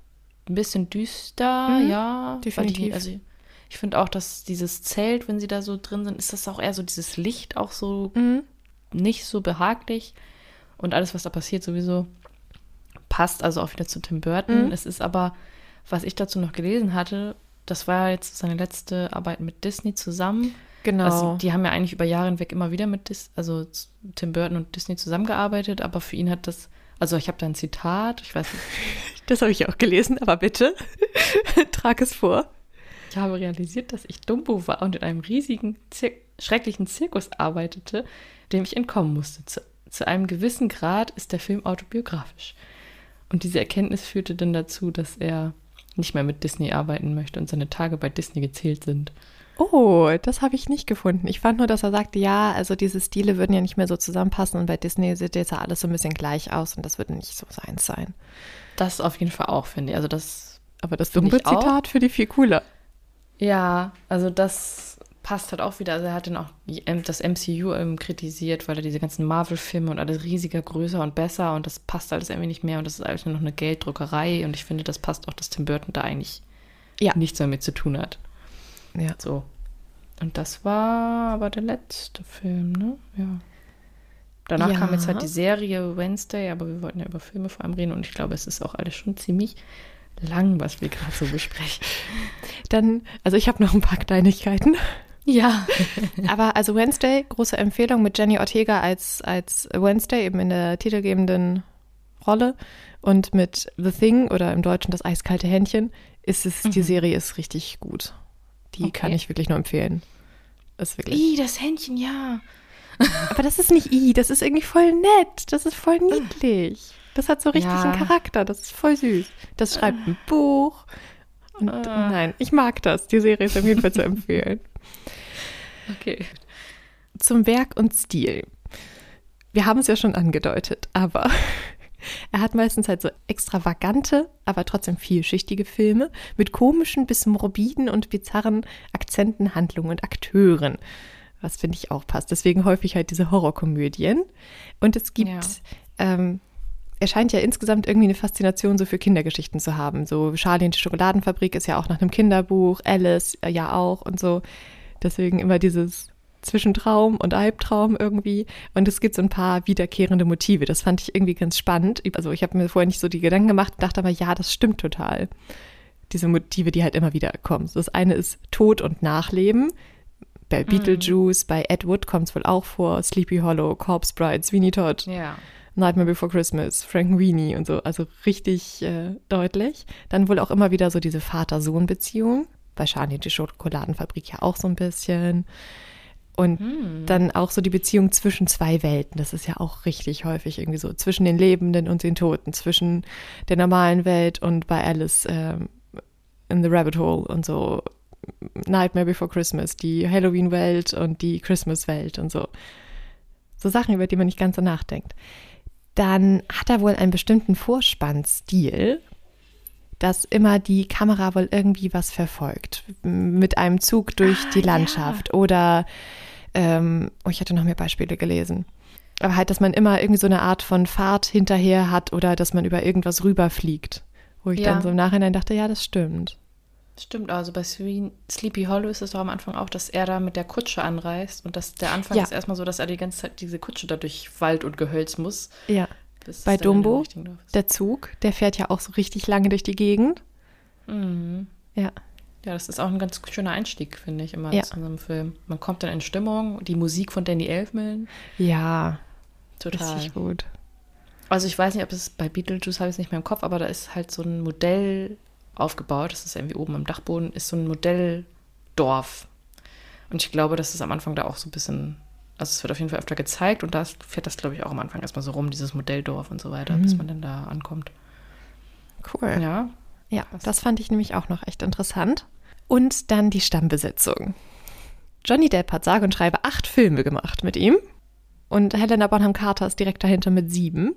ein bisschen düster, mhm, ja. Definitiv. Die, also ich finde auch, dass dieses Zelt, wenn sie da so drin sind, ist das auch eher so dieses Licht auch so mhm. nicht so behaglich und alles, was da passiert, sowieso passt also auch wieder zu Tim Burton. Mhm. Es ist aber, was ich dazu noch gelesen hatte, das war jetzt seine letzte Arbeit mit Disney zusammen. Genau. Also die haben ja eigentlich über Jahre hinweg immer wieder mit Dis also Tim Burton und Disney zusammengearbeitet, aber für ihn hat das, also ich habe da ein Zitat, ich weiß nicht. Das habe ich auch gelesen, aber bitte, trag es vor. Ich habe realisiert, dass ich Dumbo war und in einem riesigen, Zir schrecklichen Zirkus arbeitete, dem ich entkommen musste. Zu einem gewissen Grad ist der Film autobiografisch. Und diese Erkenntnis führte dann dazu, dass er nicht mehr mit Disney arbeiten möchte und seine Tage bei Disney gezählt sind. Oh, das habe ich nicht gefunden. Ich fand nur, dass er sagte, ja, also diese Stile würden ja nicht mehr so zusammenpassen und bei Disney sieht jetzt ja alles so ein bisschen gleich aus und das würde nicht so seins sein. Das auf jeden Fall auch, finde ich. Also das. Aber das dumme Zitat finde ich viel cooler. Ja, also das passt halt auch wieder. Also er hat dann auch das MCU ähm, kritisiert, weil er diese ganzen Marvel-Filme und alles riesiger, größer und besser und das passt alles irgendwie nicht mehr und das ist alles nur noch eine Gelddruckerei und ich finde, das passt auch, dass Tim Burton da eigentlich ja. nichts mehr mit zu tun hat. Ja. So. Und das war aber der letzte Film, ne? Ja. Danach ja. kam jetzt halt die Serie Wednesday, aber wir wollten ja über Filme vor allem reden und ich glaube, es ist auch alles schon ziemlich lang, was wir gerade so besprechen. Dann, also ich habe noch ein paar Kleinigkeiten. Ja. Aber also Wednesday, große Empfehlung mit Jenny Ortega als, als Wednesday eben in der titelgebenden Rolle und mit The Thing oder im Deutschen das eiskalte Händchen ist es, mhm. die Serie ist richtig gut. Die okay. kann ich wirklich nur empfehlen. Ist wirklich. I, das Händchen, ja. Aber das ist nicht I, das ist irgendwie voll nett. Das ist voll niedlich. Das hat so richtig ja. einen Charakter. Das ist voll süß. Das schreibt ein Buch. Und, uh. Nein, ich mag das. Die Serie ist auf jeden Fall zu empfehlen. Okay. Zum Werk und Stil. Wir haben es ja schon angedeutet, aber er hat meistens halt so extravagante, aber trotzdem vielschichtige Filme mit komischen bis morbiden und bizarren Akzenten, Handlungen und Akteuren. Was finde ich auch passt. Deswegen häufig halt diese Horrorkomödien. Und es gibt, ja. ähm, er scheint ja insgesamt irgendwie eine Faszination so für Kindergeschichten zu haben. So Charlie und die Schokoladenfabrik ist ja auch nach einem Kinderbuch, Alice äh, ja auch und so. Deswegen immer dieses zwischen Traum und Albtraum irgendwie. Und es gibt so ein paar wiederkehrende Motive. Das fand ich irgendwie ganz spannend. Also ich habe mir vorher nicht so die Gedanken gemacht, dachte aber, ja, das stimmt total. Diese Motive, die halt immer wieder kommen. Das eine ist Tod und Nachleben. Bei Mhm. Beetlejuice, bei Ed Wood kommt es wohl auch vor. Sleepy Hollow, Corpse Bride, Sweeney Todd. Ja. Nightmare Before Christmas, Frankenweenie und so, also richtig äh, deutlich. Dann wohl auch immer wieder so diese Vater-Sohn-Beziehung, bei Charlie die Schokoladenfabrik ja auch so ein bisschen. Und Hm. dann auch so die Beziehung zwischen zwei Welten, das ist ja auch richtig häufig irgendwie so, zwischen den Lebenden und den Toten, zwischen der normalen Welt und bei Alice ähm, in the Rabbit Hole und so Nightmare Before Christmas, die Halloween-Welt und die Christmas-Welt und so. So Sachen, über die man nicht ganz so nachdenkt dann hat er wohl einen bestimmten Vorspannstil, dass immer die Kamera wohl irgendwie was verfolgt. Mit einem Zug durch Ah, die ja. Landschaft oder, ähm, oh, ich hatte noch mehr Beispiele gelesen. Aber halt, dass man immer irgendwie so eine Art von Fahrt hinterher hat oder dass man über irgendwas rüberfliegt. Wo ich Ja. dann so im Nachhinein dachte, ja, das stimmt. Stimmt, also bei Sleepy Hollow ist es doch am Anfang auch, dass er da mit der Kutsche anreist und dass der Anfang Ja. ist erstmal so, dass er die ganze Zeit diese Kutsche da durch Wald und Gehölz muss. Ja. Bei Dumbo. Der Zug, der fährt ja auch so richtig lange durch die Gegend. Mhm. Ja. Ja, das ist auch ein ganz schöner Einstieg, finde ich, immer Ja. zu einem Film. Man kommt dann in Stimmung, die Musik von Danny Elfman, Ja, total. richtig gut. Also ich weiß nicht, ob es bei Beetlejuice habe ich es nicht mehr im Kopf, aber da ist halt so ein Modell aufgebaut, das ist irgendwie oben am Dachboden, ist so ein Modelldorf. Und ich glaube, dass es am Anfang da auch so ein bisschen, also es wird auf jeden Fall öfter gezeigt und da fährt das, glaube ich, auch am Anfang erstmal so rum, dieses Modelldorf und so weiter, bis man dann da ankommt. Cool. Ja. Ja, Krass. das fand ich nämlich auch noch echt interessant. Und dann die Stammbesetzung. Johnny Depp hat sage und schreibe acht Filme gemacht mit ihm. Und Helena Bonham Carter ist direkt dahinter mit sieben.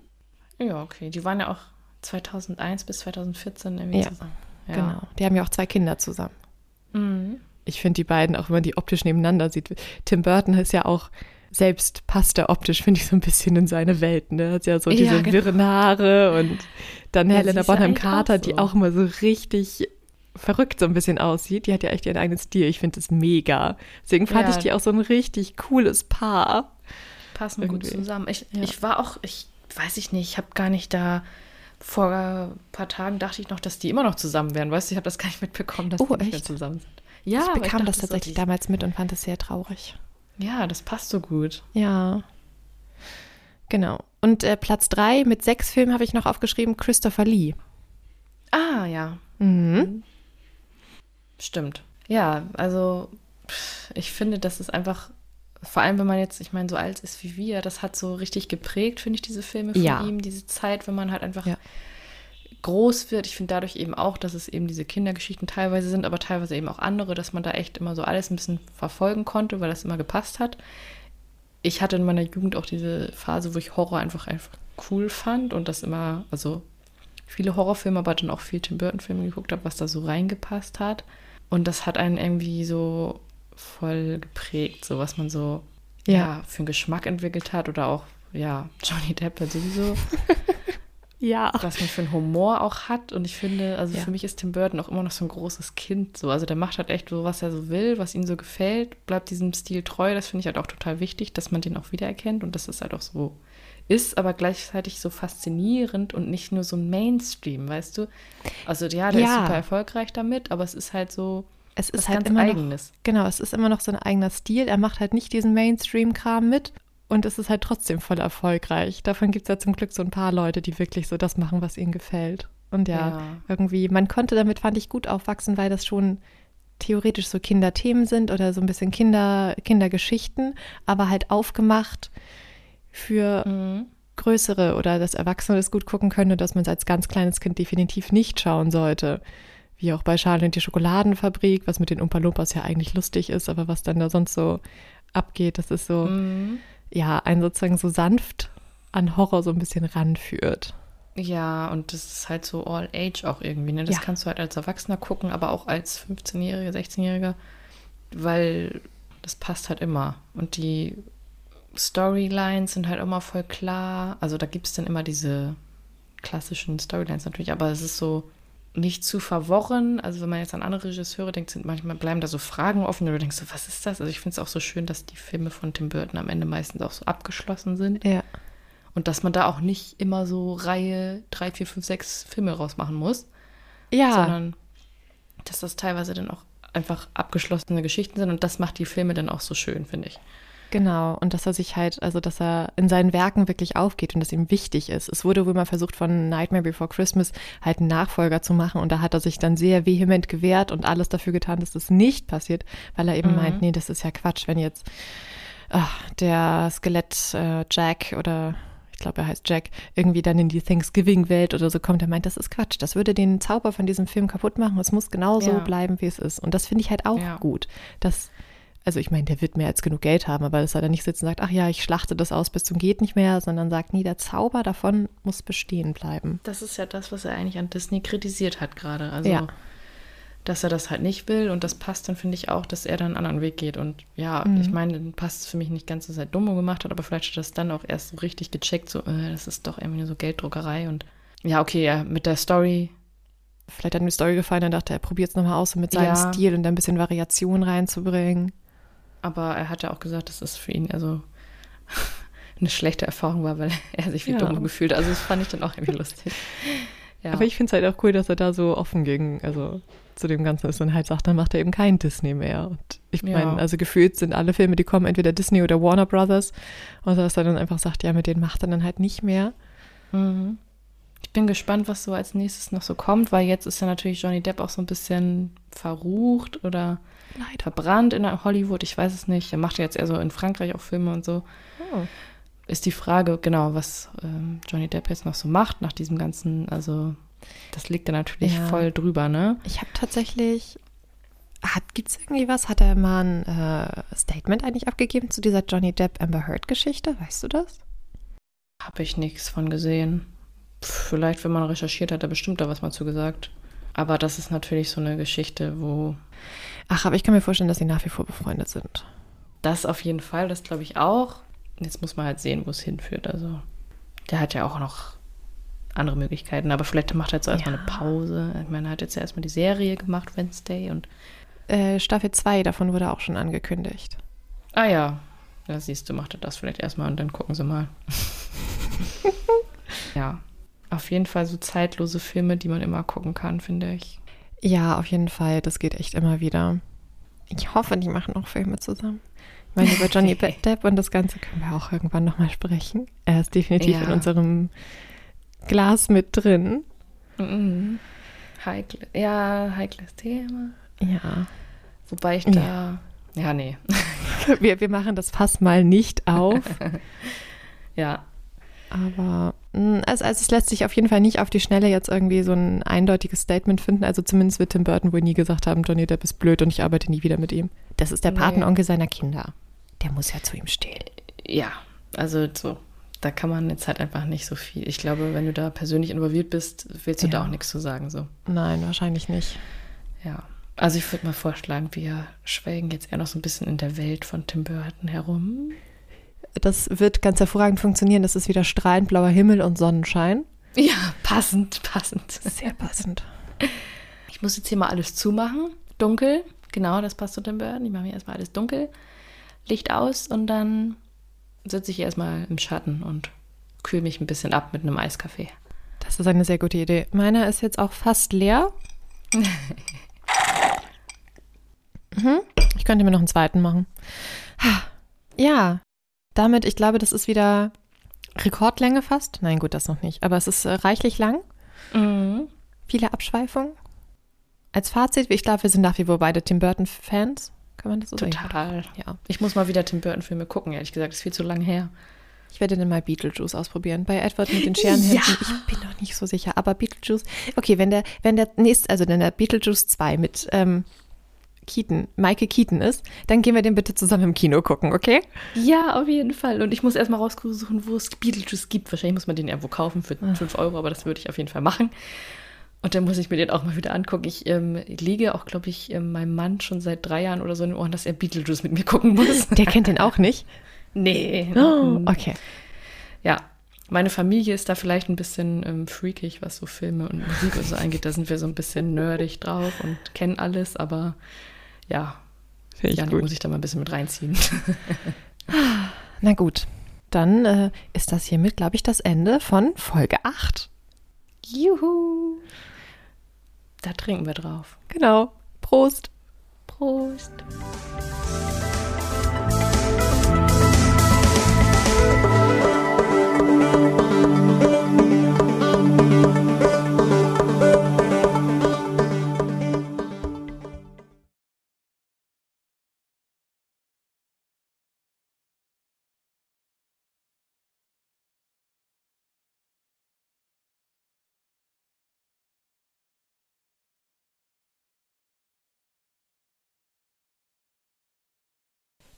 Ja, okay. Die waren ja auch 2001 bis 2014 irgendwie Ja, zusammen. Ja. Genau. Die haben ja auch zwei Kinder zusammen. Mhm. Ich finde die beiden, auch wenn man die optisch nebeneinander sieht. Tim Burton ist ja auch, selbst passt er optisch, finde ich, so ein bisschen in seine Welt. Ne? Hat ja so Ja, diese genau. wirren Haare und dann Ja, Helena ja Bonham Carter, auch die so. auch immer so richtig verrückt so ein bisschen aussieht. Die hat ja echt ihren eigenen Stil. Ich finde das mega. Deswegen fand Ja. ich die auch so ein richtig cooles Paar. passen gut Irgendwie. zusammen. Ich, Ja. ich war auch, ich weiß ich nicht, ich habe gar nicht da, vor ein paar Tagen dachte ich noch, dass die immer noch zusammen wären. Weißt du, ich habe das gar nicht mitbekommen, dass Oh, die nicht mehr echt? zusammen sind. Ja, ich bekam dachte das so, tatsächlich die- damals mit und fand es sehr traurig. Ja, das passt so gut. Ja. Genau. Und äh, Platz drei mit sechs Filmen habe ich noch aufgeschrieben, Christopher Lee. Ah, ja, Mhm. stimmt. Ja, also ich finde, das ist einfach, vor allem wenn man jetzt, ich meine, so alt ist wie wir, das hat so richtig geprägt, finde ich, diese Filme von Ja. ihm, diese Zeit, wenn man halt einfach Ja. Groß wird. Ich finde dadurch eben auch, dass es eben diese Kindergeschichten teilweise sind, aber teilweise eben auch andere, dass man da echt immer so alles ein bisschen verfolgen konnte, weil das immer gepasst hat. Ich hatte in meiner Jugend auch diese Phase, wo ich Horror einfach einfach cool fand und das immer, also viele Horrorfilme, aber dann auch viel Tim Burton-Filme geguckt habe, was da so reingepasst hat. Und das hat einen irgendwie so voll geprägt, so was man so Ja. ja. für einen Geschmack entwickelt hat oder auch, ja, Johnny Depp sowieso Ja. was man für einen Humor auch hat. Und ich finde, also Ja. für mich ist Tim Burton auch immer noch so ein großes Kind. So. Also der macht halt echt so, was er so will, was ihm so gefällt, bleibt diesem Stil treu. Das finde ich halt auch total wichtig, dass man den auch wiedererkennt und dass es halt auch so ist, aber gleichzeitig so faszinierend und nicht nur so ein Mainstream, weißt du? Also ja, der Ja. ist super erfolgreich damit, aber es ist halt so Es ist halt ganz immer noch, Eigenes. genau, es ist immer noch so ein eigener Stil. Er macht halt nicht diesen Mainstream-Kram mit und es ist halt trotzdem voll erfolgreich. Davon gibt es ja zum Glück so ein paar Leute, die wirklich so das machen, was ihnen gefällt. Und ja, Ja. irgendwie, man konnte damit, fand ich, gut aufwachsen, weil das schon theoretisch so Kinderthemen sind oder so ein bisschen Kinder, Kindergeschichten, aber halt aufgemacht für Mhm. größere oder dass Erwachsene das gut gucken können und dass man es als ganz kleines Kind definitiv nicht schauen sollte. Wie auch bei Charlie und die Schokoladenfabrik, was mit den Umpa Lumpas ja eigentlich lustig ist, aber was dann da sonst so abgeht, das ist so, Mhm. Ja, einen sozusagen so sanft an Horror so ein bisschen ranführt. Ja, und das ist halt so all age auch irgendwie. Ne? Das Ja. kannst du halt als Erwachsener gucken, aber auch als 15-Jähriger, 16-Jähriger, weil das passt halt immer. Und die Storylines sind halt immer voll klar. Also da gibt es dann immer diese klassischen Storylines natürlich, aber es ist so, nicht zu verworren. Also wenn man jetzt an andere Regisseure denkt, sind manchmal bleiben da so Fragen offen oder denkst du, was ist das? Also ich finde es auch so schön, dass die Filme von Tim Burton am Ende meistens auch so abgeschlossen sind. Ja. Und dass man da auch nicht immer so Reihe 3, 4, 5, 6 Filme rausmachen muss. Ja. Sondern dass das teilweise dann auch einfach abgeschlossene Geschichten sind und das macht die Filme dann auch so schön, finde ich. Genau, und dass er sich halt, also dass er in seinen Werken wirklich aufgeht und dass ihm wichtig ist. Es wurde wohl mal versucht, von Nightmare Before Christmas halt einen Nachfolger zu machen und da hat er sich dann sehr vehement gewehrt und alles dafür getan, dass das nicht passiert, weil er eben Mhm. meint, nee, das ist ja Quatsch, wenn jetzt ach, der Skelett äh, Jack oder ich glaube, er heißt Jack, irgendwie dann in die Thanksgiving-Welt oder so kommt. Er meint, das ist Quatsch. Das würde den Zauber von diesem Film kaputt machen. Es muss genauso Ja. bleiben, wie es ist. Und das finde ich halt auch Ja. gut. Dass, also ich meine, der wird mehr als genug Geld haben, aber dass er da nicht sitzt und sagt, ach ja, ich schlachte das aus bis zum geht nicht mehr, sondern sagt, nee, der Zauber davon muss bestehen bleiben. Das ist ja das, was er eigentlich an Disney kritisiert hat gerade. Also, Ja. dass er das halt nicht will und das passt dann, finde ich auch, dass er dann einen anderen Weg geht. Und ja, Mhm. ich meine, dann passt es für mich nicht ganz, dass er Dummo gemacht hat, aber vielleicht hat er das dann auch erst so richtig gecheckt, so, äh, das ist doch irgendwie nur so Gelddruckerei und ja, okay, ja, mit der Story, Vielleicht hat ihm die Story gefallen, dann dachte er, er probiert es nochmal aus, um mit seinem Ja. Stil und da ein bisschen Variation reinzubringen. Aber er hat ja auch gesagt, dass es für ihn also eine schlechte Erfahrung war, weil er sich wie Ja. Dummo gefühlt hat. Also das fand ich dann auch irgendwie lustig. Ja. Aber ich finde es halt auch cool, dass er da so offen gegen, also zu dem Ganzen ist und halt sagt, dann macht er eben kein Disney mehr. Und ich Ja. meine, also gefühlt sind alle Filme, die kommen, entweder Disney oder Warner Brothers. Und dass er dann einfach sagt, ja, mit denen macht er dann halt nicht mehr. Mhm. Ich bin gespannt, was so als nächstes noch so kommt, weil jetzt ist ja natürlich Johnny Depp auch so ein bisschen verrucht oder Leider. verbrannt in Hollywood. Ich weiß es nicht. Er macht ja jetzt eher so in Frankreich auch Filme und so. Oh. Ist die Frage, genau, was ähm, Johnny Depp jetzt noch so macht nach diesem ganzen, also das liegt da natürlich Ja. voll drüber, ne? Ich habe tatsächlich, hat, gibt's irgendwie was? Hat er mal ein äh, Statement eigentlich abgegeben zu dieser Johnny Depp Amber Heard Geschichte? Weißt du das? Habe ich nichts von gesehen. Pff, vielleicht, wenn man recherchiert, hat er bestimmt da was mal zu gesagt. Aber das ist natürlich so eine Geschichte, wo Ach, aber ich kann mir vorstellen, dass sie nach wie vor befreundet sind. Das auf jeden Fall, das glaube ich auch. Jetzt muss man halt sehen, wo es hinführt. Also, der hat ja auch noch andere Möglichkeiten, aber vielleicht macht er jetzt erstmal Ja. eine Pause. Ich meine, er hat jetzt ja erstmal die Serie gemacht, Wednesday, und Äh, Staffel 2 davon wurde auch schon angekündigt. ah ja, da siehst du, macht er das vielleicht erstmal und dann gucken sie mal. ja, auf jeden Fall so zeitlose Filme, die man immer gucken kann, finde ich. Ja, auf jeden Fall. Das geht echt immer wieder. Ich hoffe, die machen auch Filme zusammen. Ich meine, über Johnny Depp und das Ganze können wir auch irgendwann nochmal sprechen. Er ist definitiv Ja. in unserem Glas mit drin. Mhm. Heikle, ja, heikles Thema. Ja. Wobei ich da, ja, nee, Wir, wir machen das Fass mal nicht auf. ja, Aber also, also es lässt sich auf jeden Fall nicht auf die Schnelle jetzt irgendwie so ein eindeutiges Statement finden. Also zumindest wird Tim Burton wohl nie gesagt haben, Johnny Depp ist blöd und ich arbeite nie wieder mit ihm. Das ist der Nee. Patenonkel seiner Kinder. Der muss ja zu ihm stehen. Ja, also so, da kann man jetzt halt einfach nicht so viel. Ich glaube, wenn du da persönlich involviert bist, willst du da Ja. auch nichts zu sagen, so. Nein, wahrscheinlich nicht. Ja. Also ich würde mal vorschlagen, wir schwelgen jetzt eher noch so ein bisschen in der Welt von Tim Burton herum. Das wird ganz hervorragend funktionieren. Das ist wieder strahlend blauer Himmel und Sonnenschein. Ja, passend, passend. Sehr passend. Ich muss jetzt hier mal alles zumachen. Dunkel, genau, das passt zu Tim Burton. Ich mache mir erstmal alles dunkel. Licht aus und dann sitze ich erstmal im Schatten und kühle mich ein bisschen ab mit einem Eiskaffee. Das ist eine sehr gute Idee. Meiner ist jetzt auch fast leer. mhm. Ich könnte mir noch einen zweiten machen. Ja, damit, ich glaube, das ist wieder Rekordlänge fast. Nein, gut, das noch nicht. Aber es ist äh, reichlich lang. Mhm. Viele Abschweifungen. Als Fazit, ich glaube, wir sind nach wie vor beide Tim Burton-Fans. Kann man das so sagen? Total. Ja. Ich muss mal wieder Tim Burton-Filme gucken, ehrlich gesagt. Das ist viel zu lang her. Ich werde dann mal Beetlejuice ausprobieren. Bei Edward mit den Scherenhänden. Ja. Ich bin noch nicht so sicher. Aber Beetlejuice. Okay, wenn der, wenn der nächste, also wenn der Beetlejuice 2 mit ähm, Keaton, Michael Keaton ist, dann gehen wir den bitte zusammen im Kino gucken, okay? Ja, auf jeden Fall. Und ich muss erstmal raussuchen, wo es Beetlejuice gibt. Wahrscheinlich muss man den irgendwo kaufen für 5 Euro, aber das würde ich auf jeden Fall machen. Und dann muss ich mir den auch mal wieder angucken. Ich ähm, liege auch, glaube ich, ähm, meinem Mann schon seit drei Jahren oder so in den Ohren, dass er Beetlejuice mit mir gucken muss. Der kennt den auch nicht. nee. Oh, okay. Ja, Meine Familie ist da vielleicht ein bisschen ähm, freakig, was so Filme und Musik und so angeht. Da sind wir so ein bisschen nerdig drauf und kennen alles, aber ja, ja, muss ich da mal ein bisschen mit reinziehen. Na gut, dann äh, ist das hiermit, glaube ich, das Ende von Folge 8. Juhu! Da trinken wir drauf. Genau. Prost. Prost.